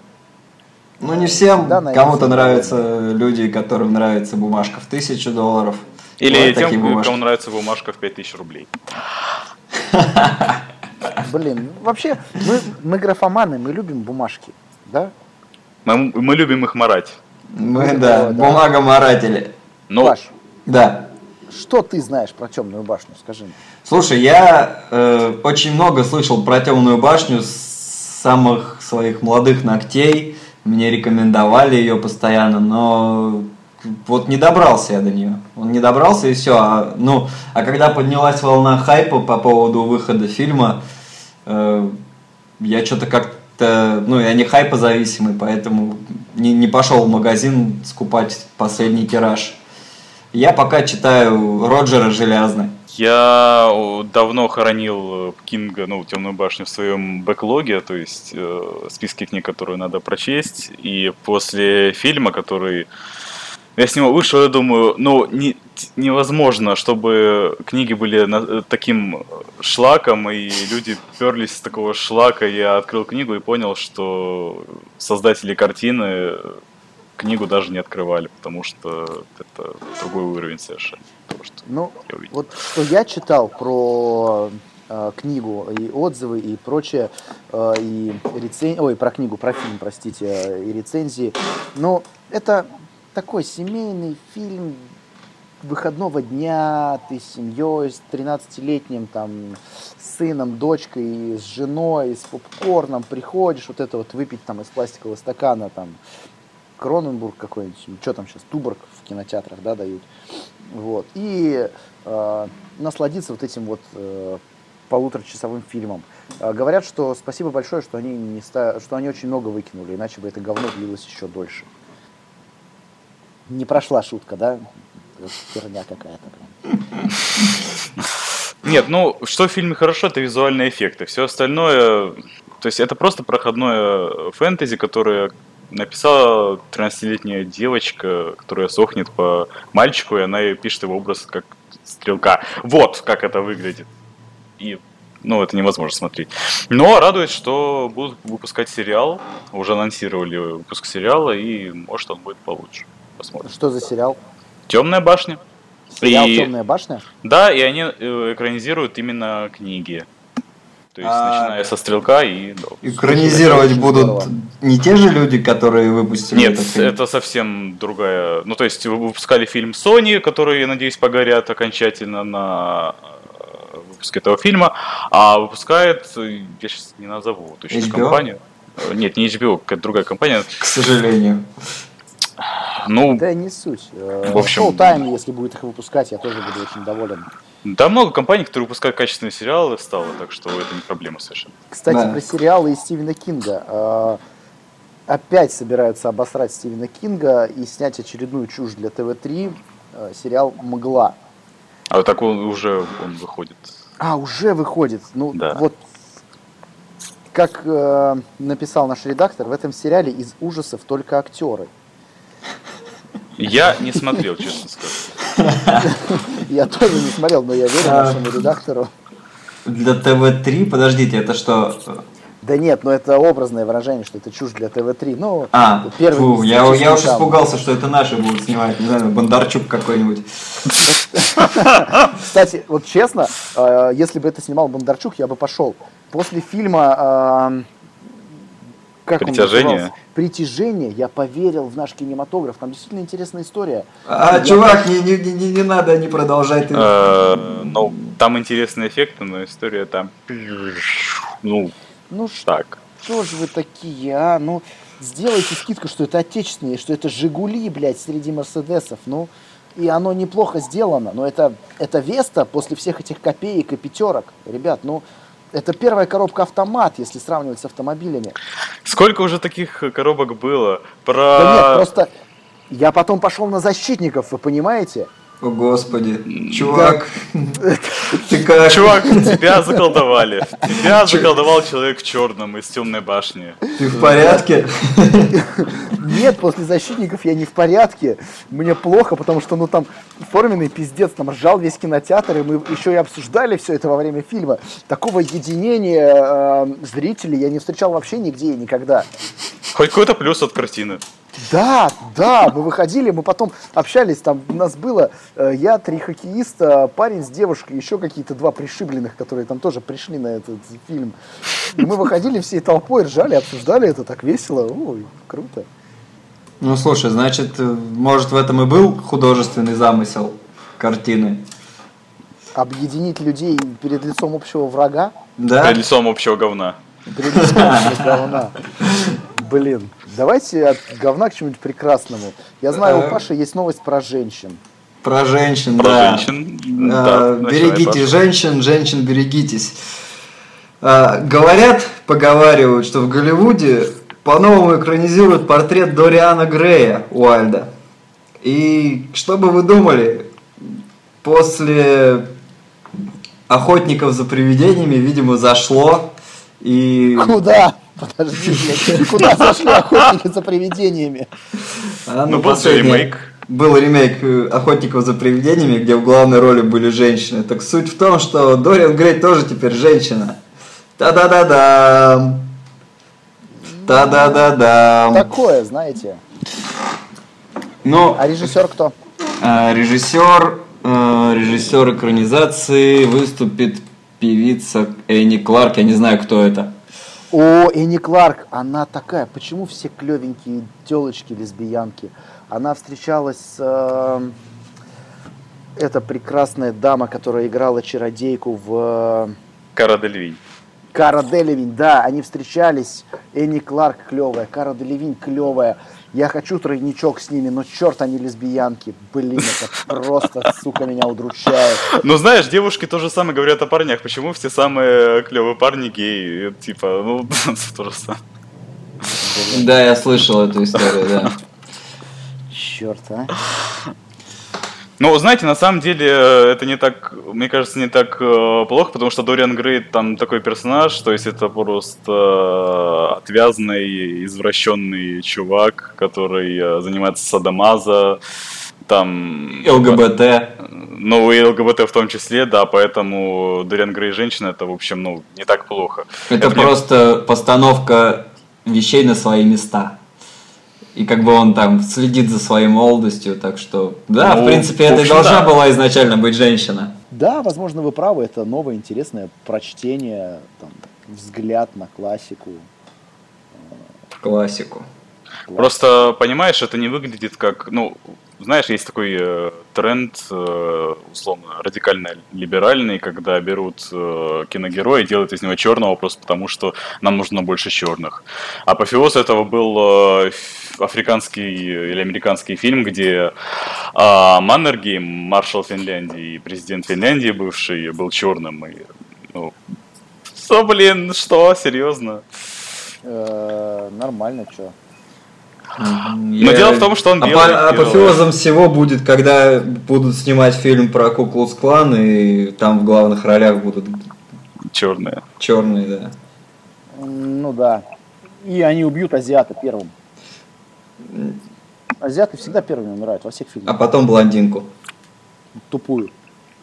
S3: Ну, не всем. Кому-то нравятся люди, которым нравится бумажка в тысячу долларов.
S1: Или
S3: такие
S1: тем,
S3: бумажки.
S1: кому нравится бумажка в 5000 рублей.
S2: Блин, вообще, мы, мы графоманы, мы любим бумажки, да?
S1: Мы, мы любим их марать.
S3: Мы,
S2: Ну,
S3: да,
S2: да.
S3: бумагоморатели.
S1: Но
S2: Паш,
S3: Да.
S2: что ты знаешь про темную башню, скажи мне?
S3: Слушай, я э, очень много слышал про темную башню с самых своих молодых ногтей. Мне рекомендовали ее постоянно, но вот не добрался я до нее. Он не добрался и все. А, ну, а когда поднялась волна хайпа по поводу выхода фильма, э, я что-то как-то, ну, я не хайпозависимый, поэтому не, не пошел в магазин скупать последний тираж. Я пока читаю Роджера Желязный.
S1: Я давно хоронил э, Кинга, ну, Темную башню в своем бэклоге, то есть э, списке книг, которые надо прочесть. И после фильма, который я с него вышел, я думаю, ну, не- невозможно, чтобы книги были на- э, таким шлаком, и люди перлись с такого шлака. Я открыл книгу и понял, что создатели картины э, книгу даже не открывали, потому что это другой уровень совершенно. того, что
S2: Ну, вот что я читал про э, книгу и отзывы и прочее, э, и рецен... ой, про книгу, про фильм, простите, э, и рецензии. Но это такой семейный фильм выходного дня, ты с семьей, с 13-летним там сыном, дочкой, с женой, с попкорном приходишь, вот это вот выпить там из пластикового стакана, там, Кроненбург какой-нибудь, что там сейчас, Туборг в кинотеатрах, да, дают. Вот. И э, насладиться вот этим вот э, полуторачасовым фильмом. Э, говорят, что спасибо большое, что они, не ста... что они очень много выкинули, иначе бы это говно длилось еще дольше. Не прошла шутка, да? Херня какая-то. Прям.
S1: Нет, ну, что в фильме хорошо, это визуальные эффекты. Все остальное, то есть это просто проходное фэнтези, которое написала 13-летняя девочка, которая сохнет по мальчику, и она пишет его образ как стрелка. Вот как это выглядит. И, ну, это невозможно смотреть. Но радует, что будут выпускать сериал. Уже анонсировали выпуск сериала, и может он будет получше. Посмотрим.
S2: Что за сериал?
S1: Темная башня.
S2: Сериал
S1: И-
S2: Темная башня?
S1: Да, и они э, экранизируют именно книги. То есть,
S3: А,
S1: начиная со стрелка и.
S3: Экранизировать будут
S2: здорово.
S3: не те же люди, которые выпустили
S1: Нет,
S3: этот фильм?
S1: это совсем другая. Ну, то есть, вы- выпускали фильм Sony, который, я надеюсь, погорят окончательно на э, выпуске этого фильма, а выпускает, э, я сейчас не назову точно
S3: HBO?
S1: компанию. Нет, не HBO, какая-то другая компания.
S3: К сожалению.
S1: Ну,
S2: Да не суть. Э,
S1: В общем-
S2: Showtime, если будет их выпускать, я тоже буду очень доволен.
S1: да много компаний, которые выпускают качественные сериалы, стало, так что это не проблема совершенно.
S2: Кстати,
S3: Да.
S2: про сериалы из Стивена Кинга. Э, Опять собираются обосрать Стивена Кинга и снять очередную чушь для ТВ-3. э, Сериал «Мгла».
S1: А вот так он уже он выходит.
S2: А, уже выходит. Ну,
S1: Да.
S2: вот как э, написал наш редактор, в этом сериале из ужасов только актеры.
S1: Я не смотрел, честно сказать.
S2: Я тоже не смотрел, но я верю
S3: А.
S2: нашему редактору.
S3: Для ТВ-3, подождите, это что?
S2: Да нет, но это образное выражение, что это чушь для ТВ-3. Ну,
S3: А,
S2: первый
S3: фу, я, я
S2: честно,
S3: уж
S2: там.
S3: испугался, что это наши будут снимать, не знаю, Бондарчук какой-нибудь.
S2: Кстати, вот честно, э, если бы это снимал Бондарчук, я бы пошел. После фильма как он
S1: «Притяжение»?
S2: назывался? «Притяжение» я поверил в наш кинематограф. Там действительно интересная история.
S3: А,
S2: Я-
S3: чувак, не, не, не, не надо, не продолжай ты.
S1: Э, Ну, там интересные эффекты, но история там... Ну,
S2: Ну что
S1: так.
S2: ж вы такие, а? Ну, сделайте скидку, что это отечественные, что это «Жигули», блядь, среди «Мерседесов». Ну, и оно неплохо сделано. Но это, это Веста после всех этих копеек и пятерок. Ребят, ну, это первая коробка автомат, если сравнивать с автомобилями.
S1: Сколько уже таких коробок было? Про...
S2: Да нет, просто я потом пошел на защитников, вы понимаете?
S3: О, господи. Чувак, ты как?
S1: Чувак, тебя заколдовали. Тебя заколдовал человек в черном из темной башни.
S3: Ты в порядке?
S2: Нет, после защитников я не в порядке. Мне плохо, потому что, ну, там форменный пиздец, там ржал весь кинотеатр, и мы еще и обсуждали все это во время фильма. Такого единения э, зрителей я не встречал вообще нигде и никогда.
S1: Хоть какой-то плюс от картины.
S2: Да, да, мы выходили, мы потом общались, там у нас было э, я, три хоккеиста, парень с девушкой, еще какие-то два пришибленных, которые там тоже пришли на этот фильм. И мы выходили всей толпой, ржали, обсуждали это так весело. Ой, круто.
S3: Ну, слушай, значит, э, может, в этом и был художественный замысел картины?
S2: Объединить людей перед лицом общего врага,
S3: Да?
S1: Перед лицом общего говна.
S2: Говна. Блин, давайте от говна к чему-нибудь прекрасному. Я знаю, у
S3: Так.
S2: Паши есть новость про женщин.
S3: Про женщин,
S1: Про
S3: да.
S1: женщин. Да, начинай,
S3: берегите женщин, женщин берегитесь. А, говорят, поговаривают, что в Голливуде по-новому экранизируют портрет Дориана Грея Уальда. И что бы вы думали, после охотников за привидениями, видимо, зашло. И
S2: Куда? Подожди, блядь, куда зашли охотники за привидениями?
S3: А,
S1: Ну, был же
S3: последний
S1: ремейк.
S3: Был ремейк э, «Охотников за привидениями», где в главной роли были женщины. Так суть в том, что Дориан Грей тоже теперь женщина. Та-да-да-да. Та-да-да-да.
S2: Такое, знаете.
S3: Ну,
S2: А режиссер кто?
S3: э, режиссер, э, режиссер экранизации выступит певица Энни Кларк. Я не знаю, кто это.
S2: О, Энни Кларк, она такая. Почему все клевенькие телочки, лесбиянки? Она встречалась с... э, эта прекрасная дама, которая играла чародейку в... э,
S1: Кара Дельвинь.
S2: Кара Делевинь, да, они встречались. Энни Кларк клевая, Кара Делевинь клевая. Я хочу тройничок с ними, но черт, они лесбиянки. Блин, это просто, сука, меня удручает.
S1: Ну, знаешь, девушки то же самое говорят о парнях. Почему все самые клевые парни геи? Типа, ну, то же самое.
S3: Да, я слышал эту историю, да.
S2: Черт, а.
S1: Ну, знаете, на самом деле э, это не так, мне кажется, не так э, плохо, потому что Дориан Грей там такой персонаж, то есть это просто э, отвязный, извращенный чувак, который э, занимается садомаза, там...
S3: ЛГБТ.
S1: Ну, и ЛГБТ в том числе, да, поэтому Дориан Грей женщина, это, в общем, ну, не так плохо.
S3: Это
S1: мне-
S3: просто постановка вещей на свои места. И как бы он там следит за своей молодостью, так что, да,
S1: Ну,
S3: в принципе,
S1: в
S3: это и должна
S1: да.
S3: была изначально быть женщина.
S2: Да, возможно, вы правы, это новое интересное прочтение, там, взгляд на классику.
S3: Классику.
S1: Просто, понимаешь, это не выглядит как, ну, знаешь, есть такой э, тренд, э, условно, радикально-либеральный, когда берут э, киногероя и делают из него черного просто потому, что нам нужно больше черных. Апофеоз этого был э, африканский или американский фильм, где э, Маннергейм, маршал Финляндии и президент Финляндии бывший, был черным. И, ну, что, блин, что, серьезно?
S2: Э, нормально, что.
S3: Но
S1: дело в том, что он белый, белый.
S3: Апофеозом всего будет, когда будут снимать фильм про Куклус Клан, и там в главных ролях будут
S1: Черные.
S3: черные, да.
S2: Ну да. И они убьют азиата первым. Азиаты всегда первыми умирают во всех
S3: А
S2: фильмах.
S3: потом блондинку.
S2: Тупую.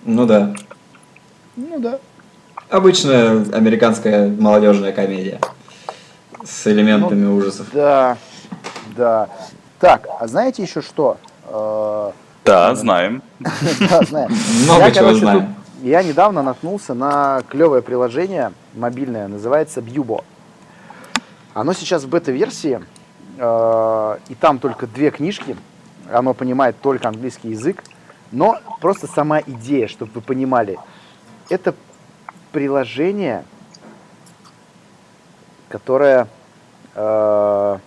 S3: Ну да.
S2: Ну да.
S3: Обычная американская молодежная комедия. С элементами
S2: Ну,
S3: ужасов.
S2: Да, да. Так, а знаете еще что? Э,
S1: Да, знаем.
S2: Да, знаю.
S3: Много чего знаем.
S2: Я недавно наткнулся на клевое приложение мобильное, называется Бьюбо. Оно сейчас в бета-версии, э, и там только две книжки, оно понимает только английский язык, но просто сама идея, чтобы вы понимали, это приложение, которое э,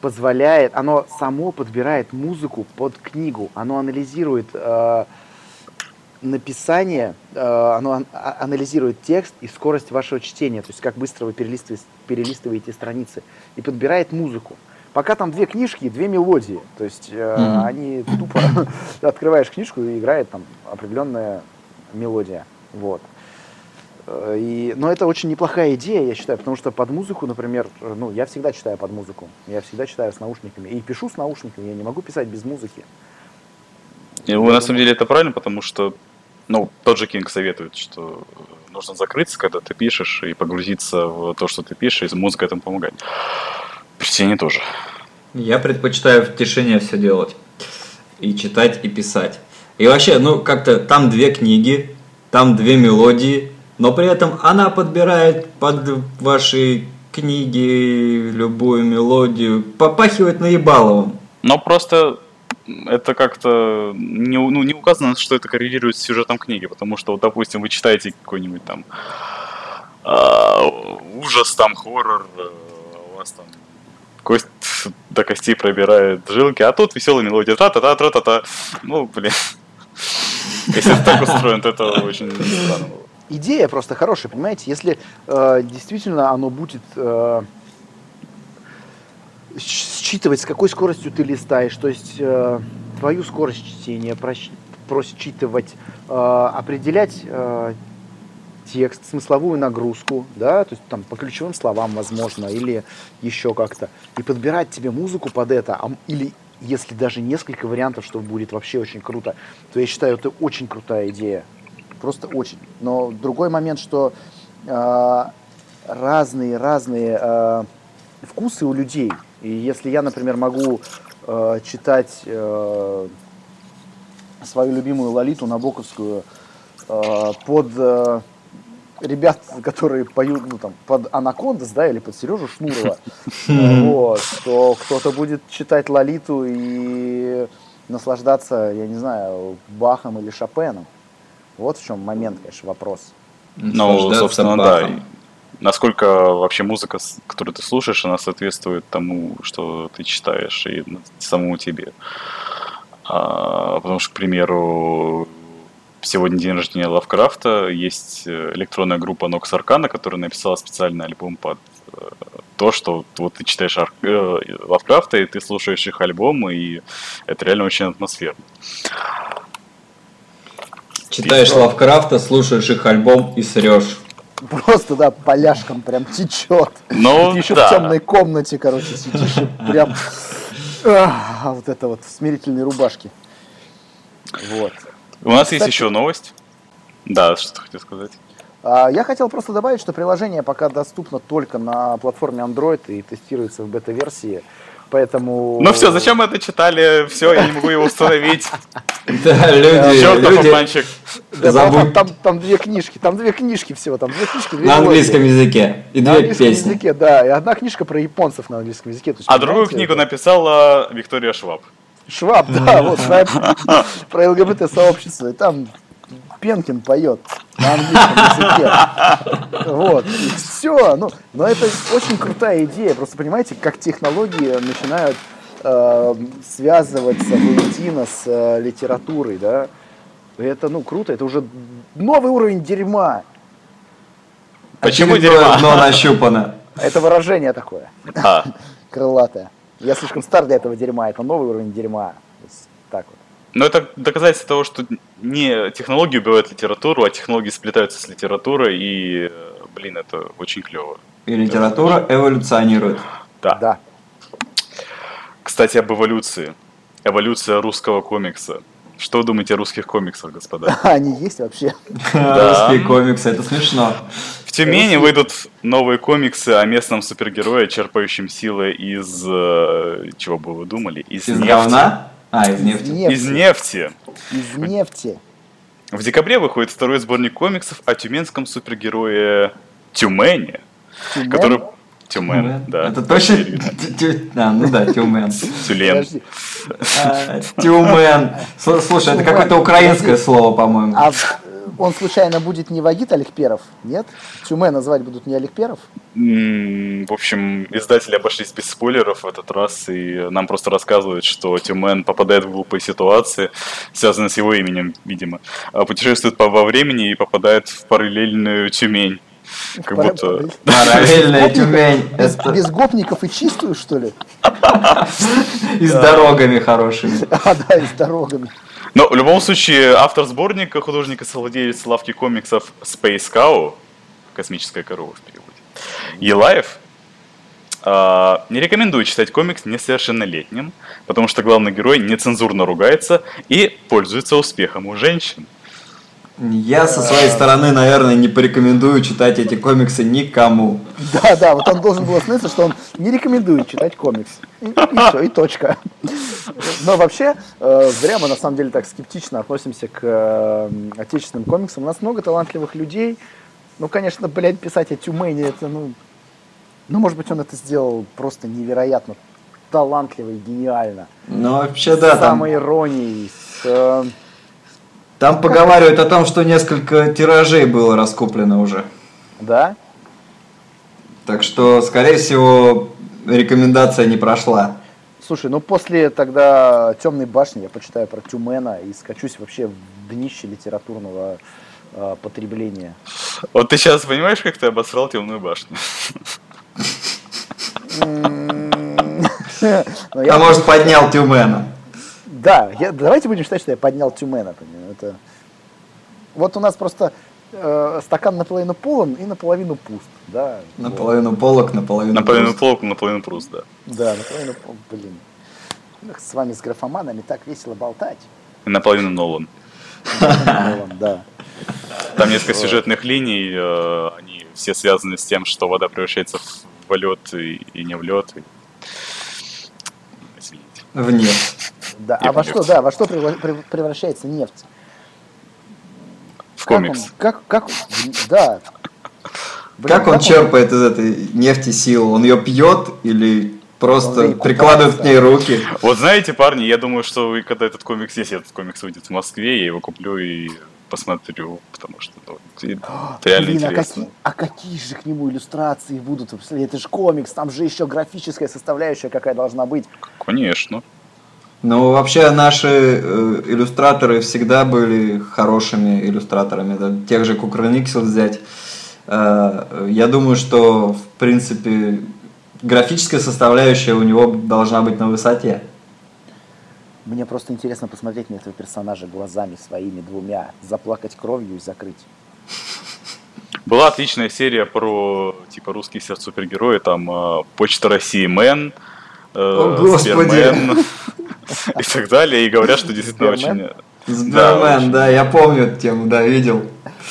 S2: позволяет, оно само подбирает музыку под книгу, оно анализирует э, написание, э, оно а- анализирует текст и скорость вашего чтения, то есть как быстро вы перелистываете, перелистываете страницы, и подбирает музыку. Пока там две книжки и две мелодии. То есть э,
S3: Мгм.
S2: они тупо открываешь книжку и играет там определенная мелодия. Вот. Э, И, но это очень неплохая идея, я считаю, потому что под музыку, например, э, ну, я всегда читаю под музыку. Я всегда читаю с наушниками. И пишу с наушниками, я не могу писать без музыки.
S1: И, ну, на самом деле это правильно, потому что, ну, тот же Кинг советует, что нужно закрыться, когда ты пишешь, и погрузиться в то, что ты пишешь, и музыка этому помогает. При чтении тоже.
S3: Я предпочитаю в тишине все делать. И читать, и писать. И вообще, ну, как-то там две книги, там две мелодии, но при этом она подбирает под ваши книги любую мелодию. Попахивает наебаловым.
S1: Но просто это как-то не, ну, не указано, что это коррелирует с сюжетом книги, потому что, вот, допустим, вы читаете какой-нибудь там а, ужас, там хоррор, э, у вас там кость до костей пробирает жилки, а тут веселая мелодия, та-та-та, та-та-та. Ну, блин. Если так устроено, то это очень странно было.
S2: Идея просто хорошая, понимаете? Если э, действительно оно будет э, считывать, с какой скоростью ты листаешь, то есть э, твою скорость чтения просчитывать, э, определять э, текст, смысловую нагрузку, да, то есть там по ключевым словам, возможно, или еще как-то, и подбирать тебе музыку под это, а или если даже несколько вариантов, что будет вообще очень круто, то я считаю, это очень крутая идея. Просто очень. Но другой момент, что э, разные разные э, вкусы у людей. И если я, например, могу э, читать э, свою любимую Лолиту Набоковскую под ребят, которые поют, ну там, под Анакондас, да, или под Сережу Шнурова, вот, то кто-то будет читать Лолиту и наслаждаться, я не знаю, Бахом или Шопеном. Вот в чем момент, конечно, вопрос.
S1: Ну, собственно, да. И Насколько вообще музыка, которую ты слушаешь, она соответствует тому, что ты читаешь, и самому тебе. А, потому что, к примеру, сегодня день рождения Лавкрафта, есть э, электронная группа Nox Arcana, которая написала специальный альбом под э, то, что вот ты читаешь Ар- э, Лавкрафта, и ты слушаешь их альбом, и это реально очень атмосферно.
S3: Читаешь Лавкрафта, слушаешь их альбом и срешь.
S2: Просто, да, поляшком прям течет.
S1: Ну,
S2: Ты еще
S1: да.
S2: в темной комнате, короче, сидишь и прям... А, вот это вот в смирительной рубашке. Вот.
S1: У нас есть
S2: Кстати-
S1: еще новость. Да, что ты хотел сказать?
S2: А, Я хотел просто добавить, что приложение пока доступно только на платформе Android и тестируется в бета-версии. Поэтому...
S1: Ну все, зачем мы это читали? Все, я не могу его установить.
S3: Да, люди, люди
S1: обманщик.
S3: Забудь.
S2: там, две книжки, там две книжки всего, там две книжки, две
S3: на английском языке. И
S2: На
S3: две
S2: английском
S3: песни.
S2: языке, да, и одна книжка про японцев на английском языке.
S1: А другую книгу написала Виктория Шваб.
S2: Шваб, да, вот про, про ЛГБТ-сообщество. И там Пенкин поет на английском языке. Вот, и все. Ну, но это очень крутая идея. Просто понимаете, как технологии начинают э, связываться воедино с э, литературой, да. Это, ну, круто. Это уже новый уровень дерьма.
S1: Почему
S3: Очередное
S1: дерьма?
S3: дно нащупано.
S2: Это выражение такое,
S1: А,
S2: крылатое. Я слишком стар для этого дерьма. Это новый уровень дерьма. Так вот.
S1: Но это доказательство того, что не технологии убивают литературу, а технологии сплетаются с литературой, и, блин, это очень клево.
S3: И литература эволюционирует.
S1: Да.
S2: Да.
S1: Кстати, об эволюции. Эволюция русского комикса. Что вы думаете о русских комиксах, господа?
S2: Они есть вообще.
S3: Русские комиксы, это смешно.
S1: В Тюмени выйдут новые комиксы о местном супергерое, черпающем силы из... э, Чего бы вы думали? Из,
S3: Из
S1: нефти.
S3: говна? А, из нефти.
S2: Нефти.
S1: Из нефти.
S2: Из нефти.
S1: В декабре выходит второй сборник комиксов о тюменском супергерое Тюмени,
S2: Тюмень?
S1: который... Тюмен, да.
S3: Это точно...
S1: Теперь видно.
S3: тю- тю- А, ну да, Тюмен.
S1: Тюлен.
S2: Подожди.
S3: А, Тюмен. Слу- Слушай, это
S2: Тюмен.
S3: какое-то украинское слово, по-моему.
S2: Он случайно будет не Вагит Аликперов? Нет? Тюме назвать будут не Аликперов?
S1: М, В общем, издатели обошлись без спойлеров в этот раз, и нам просто рассказывают, что Тюмен попадает в глупые ситуации, связанные с его именем, видимо. А Путешествует по- во времени и попадает в параллельную Тюмень. Как
S2: Пора-
S1: будто...
S3: Параллельная? Тюмень.
S2: Без, без гопников и чистую, что ли?
S3: и с дорогами хорошими.
S2: А, да, и с дорогами.
S1: Но в любом случае, автор сборника, художник и совладелец лавки комиксов Space Cow, космическая корова в переводе, Елаев, а, не рекомендую читать комикс несовершеннолетним, потому что главный герой нецензурно ругается и пользуется успехом у женщин.
S3: Я со своей стороны, наверное, не порекомендую читать эти комиксы никому.
S2: Да, да, вот он должен был остановиться, что он не рекомендует читать комикс. И, все, и точка. Но вообще, э, зря мы на самом деле так скептично относимся к э, отечественным комиксам. У нас много талантливых людей. Ну, конечно, блядь, писать о Тюмени, это, ну... Ну, может быть, он это сделал просто невероятно талантливо и гениально.
S3: Но вообще, да,
S2: с
S3: там,
S2: самой иронией, с... э,
S3: там поговаривают о том, что несколько тиражей было раскуплено уже.
S2: да?
S3: Так что, скорее всего, рекомендация не прошла.
S2: Слушай, ну после тогда темной башни я почитаю про Тюмена и скачусь вообще в днище литературного э, потребления.
S1: Вот ты сейчас понимаешь, как ты обосрал темную башню?
S2: М, но я-
S3: А может, поднял Тюмена.
S2: Да, я- давайте будем считать, что я поднял Тюмена. Это... Вот у нас просто э, стакан наполовину полон и наполовину пуст. Да, вот.
S3: Наполовину полок, наполовину
S1: Наполовину
S3: пуст.
S1: полк, наполовину пруст, да.
S2: Да, наполовину полон. Блин. С вами, с графоманами, так весело болтать.
S1: Наполовину Нолан.
S2: Полон, Да.
S1: Там несколько сюжетных линий, э, они все связаны с тем, что вода превращается в лед и, и не в лед. и- Извините.
S3: В нефть.
S2: Да.
S1: И
S2: А во что, да, во что превра- прев- превращается нефть?
S1: В
S2: Как
S1: комикс.
S2: он- Как, как, да. Блин,
S3: Как он черпает из этой нефти силу? Он ее пьет или
S2: Он
S3: просто прикладывает к ней руки?
S1: Вот знаете, парни, я думаю, что вы, когда этот комикс, если этот комикс выйдет в Москве, я его куплю и посмотрю, потому что ну, это реально
S2: Блин, а
S1: интересно.
S2: какие, а какие же к нему иллюстрации будут? Это же комикс, там же еще графическая составляющая какая должна быть.
S1: Конечно.
S3: Ну, вообще, наши э, иллюстраторы всегда были хорошими иллюстраторами. Да, тех же Кукрыниксел взять. Э, я думаю, что, в принципе, графическая составляющая у него должна быть на высоте.
S2: Мне просто интересно посмотреть на этого персонажа глазами своими двумя, заплакать кровью и закрыть.
S1: Была отличная серия про типа русский сердце супергерои, там э, Почта России Мэн, э,
S3: О, Господи.
S1: Сбермен и так далее. И говорят, что действительно очень...
S3: Сбермен,
S1: очень.
S3: да, я помню эту тему, да, видел.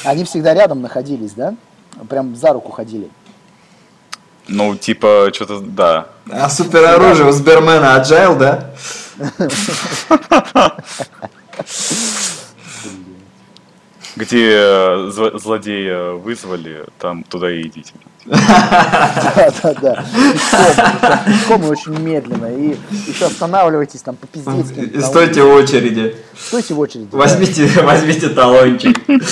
S2: Они всегда рядом находились, да? Прям за руку ходили.
S1: Ну, типа, что-то, да.
S3: А супероружие у Сбермена Agile, да?
S1: Где э, зло- злодея вызвали, там туда и идите.
S2: Да, да, да. Пешком, и очень медленно. И еще останавливайтесь там по-пиздецки.
S3: И стойте в очереди.
S2: Стойте в очереди.
S3: Возьмите, возьмите талончик.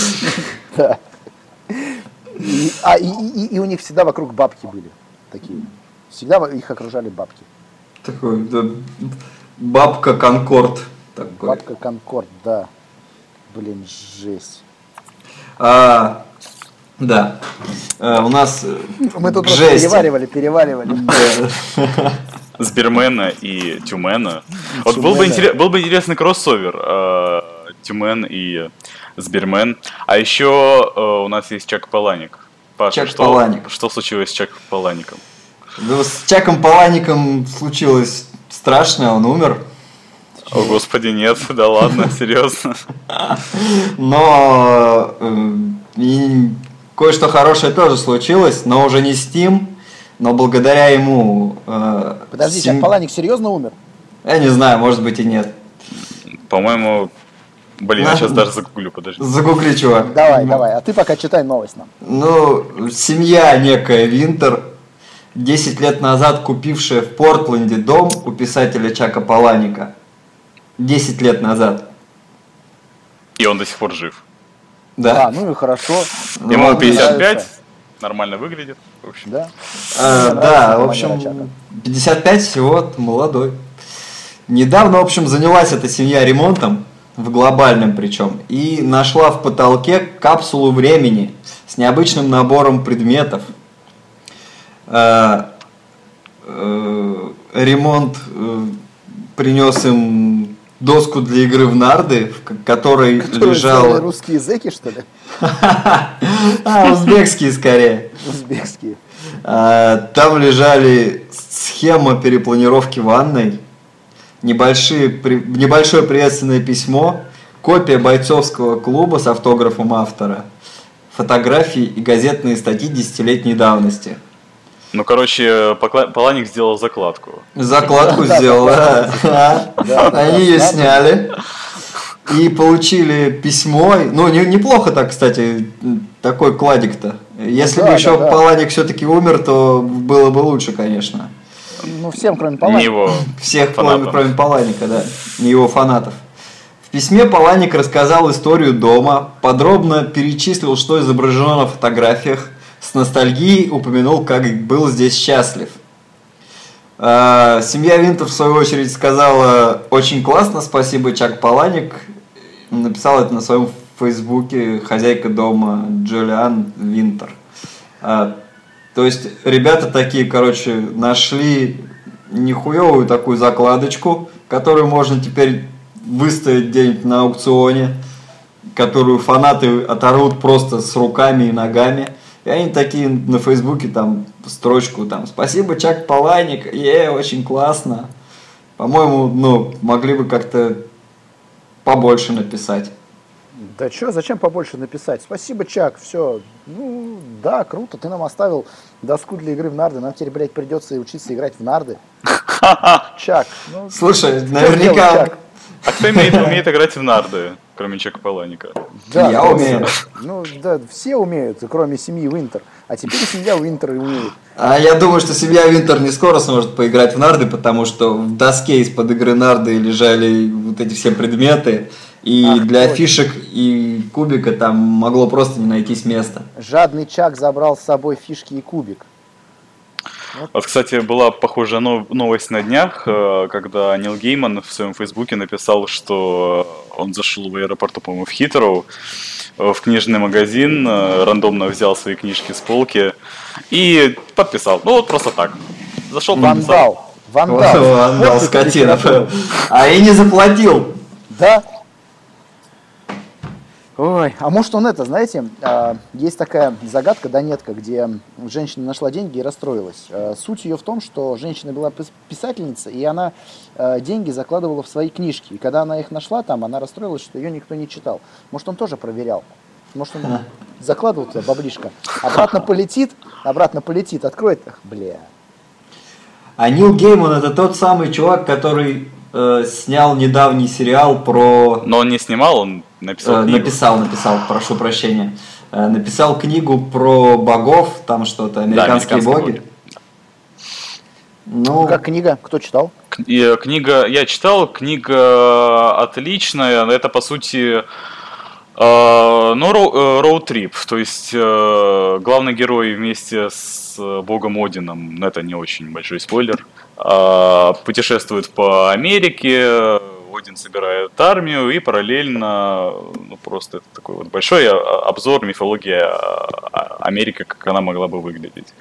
S2: Да. И, а, и, и- и у них всегда вокруг бабки были такие. Всегда их окружали бабки.
S3: Такой, да, бабка Конкорд. Такой.
S2: Бабка Конкорд, да. Блин, жесть.
S3: А, да. Э, у нас э,
S2: Мы тут
S3: жести.
S2: переваривали, переваривали.
S1: Сбермена и Тюмена. Вот был бы, интерес- был бы интересный кроссовер э, Тюмен и Сбермен. А еще э, у нас есть Чак Паланик. Паша,
S3: Чак
S1: что,
S3: Паланик.
S1: что случилось с Чак Палаником?
S3: Ну, С Чаком Палаником случилось страшное, он умер.
S1: О, господи, нет, да ладно, серьезно.
S3: Но и кое-что хорошее тоже случилось, но уже не с Тим, но благодаря ему... э,
S2: Подожди,
S3: сем-
S2: Чак Паланик серьезно умер?
S3: Я не знаю, может быть и нет.
S1: По-моему, блин, я сейчас даже загуглю, подожди.
S3: Загугли, чувак.
S2: Давай, давай. А ты пока читай новость нам.
S3: Ну, семья некая Винтер, 10 лет назад купившая в Портленде дом у писателя Чака Паланика. 10 лет назад.
S1: И он до сих пор жив.
S3: Да.
S2: А, ну и хорошо.
S3: Ну,
S1: Ему
S3: вот,
S1: 55,
S2: нравится.
S1: нормально выглядит. В общем.
S2: Да?
S3: Э, да, в общем,
S2: манера Чака.
S3: 55 всего, молодой. Недавно, в общем, занялась эта семья ремонтом. в глобальном причем, и нашла в потолке капсулу времени с необычным набором предметов. Э, э, ремонт э, принес им доску для игры в нарды, в которой
S2: Которые
S3: лежал...
S2: русские зэки, что ли?
S3: А, узбекские скорее.
S2: Узбекские.
S3: А, Там лежали схема перепланировки ванной, небольшие, небольшое приветственное письмо, копия бойцовского клуба с автографом автора, фотографии и газетные статьи десятилетней давности.
S1: Ну, короче, Паланик сделал закладку.
S3: Закладку сделал, да. Они ее сняли и получили письмо. Ну, не- неплохо так, кстати, такой кладик-то. Если
S2: Да,
S3: бы еще
S2: да, да.
S3: Паланик все-таки умер, то было бы лучше, конечно.
S2: Ну, всем, кроме
S1: Не
S2: Паланика.
S1: его
S3: Всех, кроме,
S1: фанатам.
S3: кроме Паланика, да, не его фанатов. В письме Паланик рассказал историю дома, подробно перечислил, что изображено на фотографиях, с ностальгией упомянул, как был здесь счастлив. А, Семья Винтер, в свою очередь, сказала очень классно, спасибо, Чак Паланик. Написал это на своем фейсбуке хозяйка дома Джулиан Винтер. А, То есть ребята такие, короче, нашли нихуевую такую закладочку, которую можно теперь выставить где-нибудь на аукционе, которую фанаты оторвут просто с руками и ногами. И они такие на Фейсбуке там строчку там «Спасибо, Чак Паланик, е, очень классно». По-моему, ну, могли бы как-то побольше написать.
S2: Да что, зачем побольше написать? Спасибо, Чак, все. Ну, да, круто, ты нам оставил доску для игры в нарды. Нам теперь, блядь, придется и учиться играть в нарды. Чак, ну,
S3: Слушай, наверняка...
S1: А кто умеет, умеет играть в нарды, кроме Чека Паланика?
S2: Да,
S3: Я
S2: да,
S3: умею.
S2: Ну, да, все умеют, кроме семьи Уинтер. А теперь семья Уинтер и умеет.
S3: А я думаю, что семья Винтер не скоро сможет поиграть в нарды, потому что в доске из-под игры нарды лежали вот эти все предметы, и
S2: Ах,
S3: для
S2: точно.
S3: фишек и кубика там могло просто не найтись места.
S2: Жадный Чак забрал с собой фишки и кубик.
S1: Вот, кстати, была похожая нов- новость на днях, э, когда Нил Гейман в своем фейсбуке написал, что он зашел в аэропорту, по-моему, в Хитроу, э, в книжный магазин, э, рандомно взял свои книжки с полки и подписал. Ну вот просто так. Зашел, подписал.
S2: Вандал. Вандал.
S3: Вандал, скотина. А и не заплатил.
S2: Да. Ой, а может он это, знаете, а, есть такая загадка, донетка, где женщина нашла деньги и расстроилась. А, Суть ее в том, что женщина была пис- писательница, и она а, деньги закладывала в свои книжки. И когда она их нашла там, она расстроилась, что ее никто не читал. Может, он тоже проверял. Может, он закладывал туда баблишко. Обратно полетит, обратно полетит, откроет. Ах, бля.
S3: А Нил Гейман это тот самый чувак, который э, снял недавний сериал про
S1: Но он не снимал, он написал
S3: Э,
S1: книгу.
S3: написал, написал, прошу прощения. Э, Написал книгу про богов, там что-то, американские,
S1: американские
S3: боги.
S1: боги.
S3: Ну,
S2: Как книга? Кто читал?
S1: К- э, книга, я читал, книга отличная, это по сути, ну, э, роуд-трип, то есть главный герой вместе с богом Одином, ну, это не очень большой спойлер, путешествует по Америке, Один собирает армию и параллельно, ну, просто это такой вот большой э, обзор, мифология э, Америки, как она могла бы выглядеть.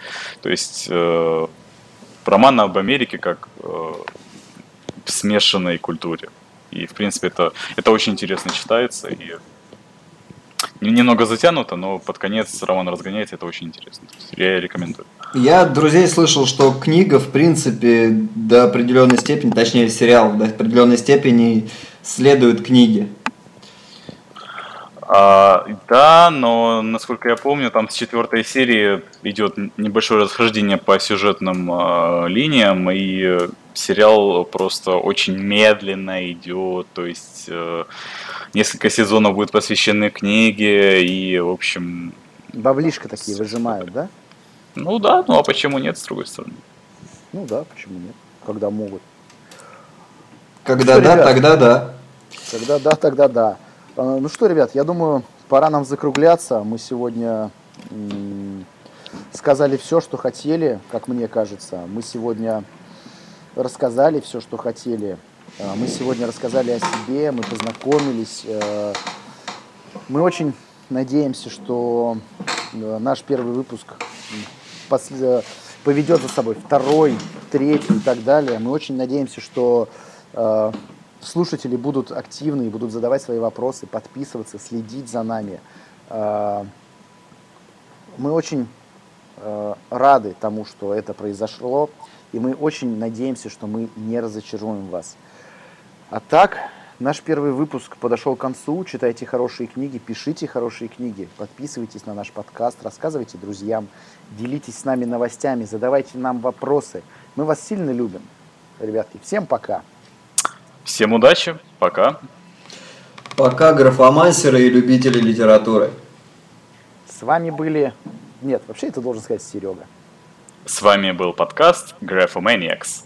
S1: То есть э, роман об Америке как э, смешанной культуре. И, в принципе, это, это очень интересно читается. И немного затянуто, но под конец роман разгоняется, это очень интересно. Я рекомендую.
S3: я от друзей слышал, что книга, в принципе, до определенной степени, точнее сериал, до определенной степени следует книге.
S1: А, да, но, насколько я помню, там с четвертой серии идет небольшое расхождение по сюжетным а, линиям, и э, сериал просто очень медленно идет, то есть э, несколько сезонов будет посвящены книге, и, в общем,
S2: Баблишко такие выжимают, да?
S1: ну да, ну а почему нет, с другой стороны?
S2: Ну да, почему нет? Когда могут.
S3: Когда
S2: Что,
S3: да,
S2: ребят?
S3: тогда да.
S2: Когда да, тогда да. А, Ну что, ребят, я думаю, пора нам закругляться. Мы сегодня сказали все, что хотели, как мне кажется. Мы сегодня рассказали все, что хотели. Э, мы сегодня рассказали о себе, мы познакомились. Э, мы очень надеемся, что э, наш первый выпуск поведет за собой второй, третий и так далее. Мы очень надеемся, что слушатели будут активны и будут задавать свои вопросы, подписываться, следить за нами. Мы очень рады тому, что это произошло, и мы очень надеемся, что мы не разочаруем вас. А так, наш первый выпуск подошел к концу. Читайте хорошие книги, пишите хорошие книги, подписывайтесь на наш подкаст, рассказывайте друзьям, делитесь с нами новостями, задавайте нам вопросы. Мы вас сильно любим. Ребятки, всем пока.
S1: Всем удачи, пока.
S3: Пока, графомансеры и любители литературы.
S2: С вами были... Нет, вообще это должен сказать Серега.
S1: С вами был подкаст Graphomaniacs.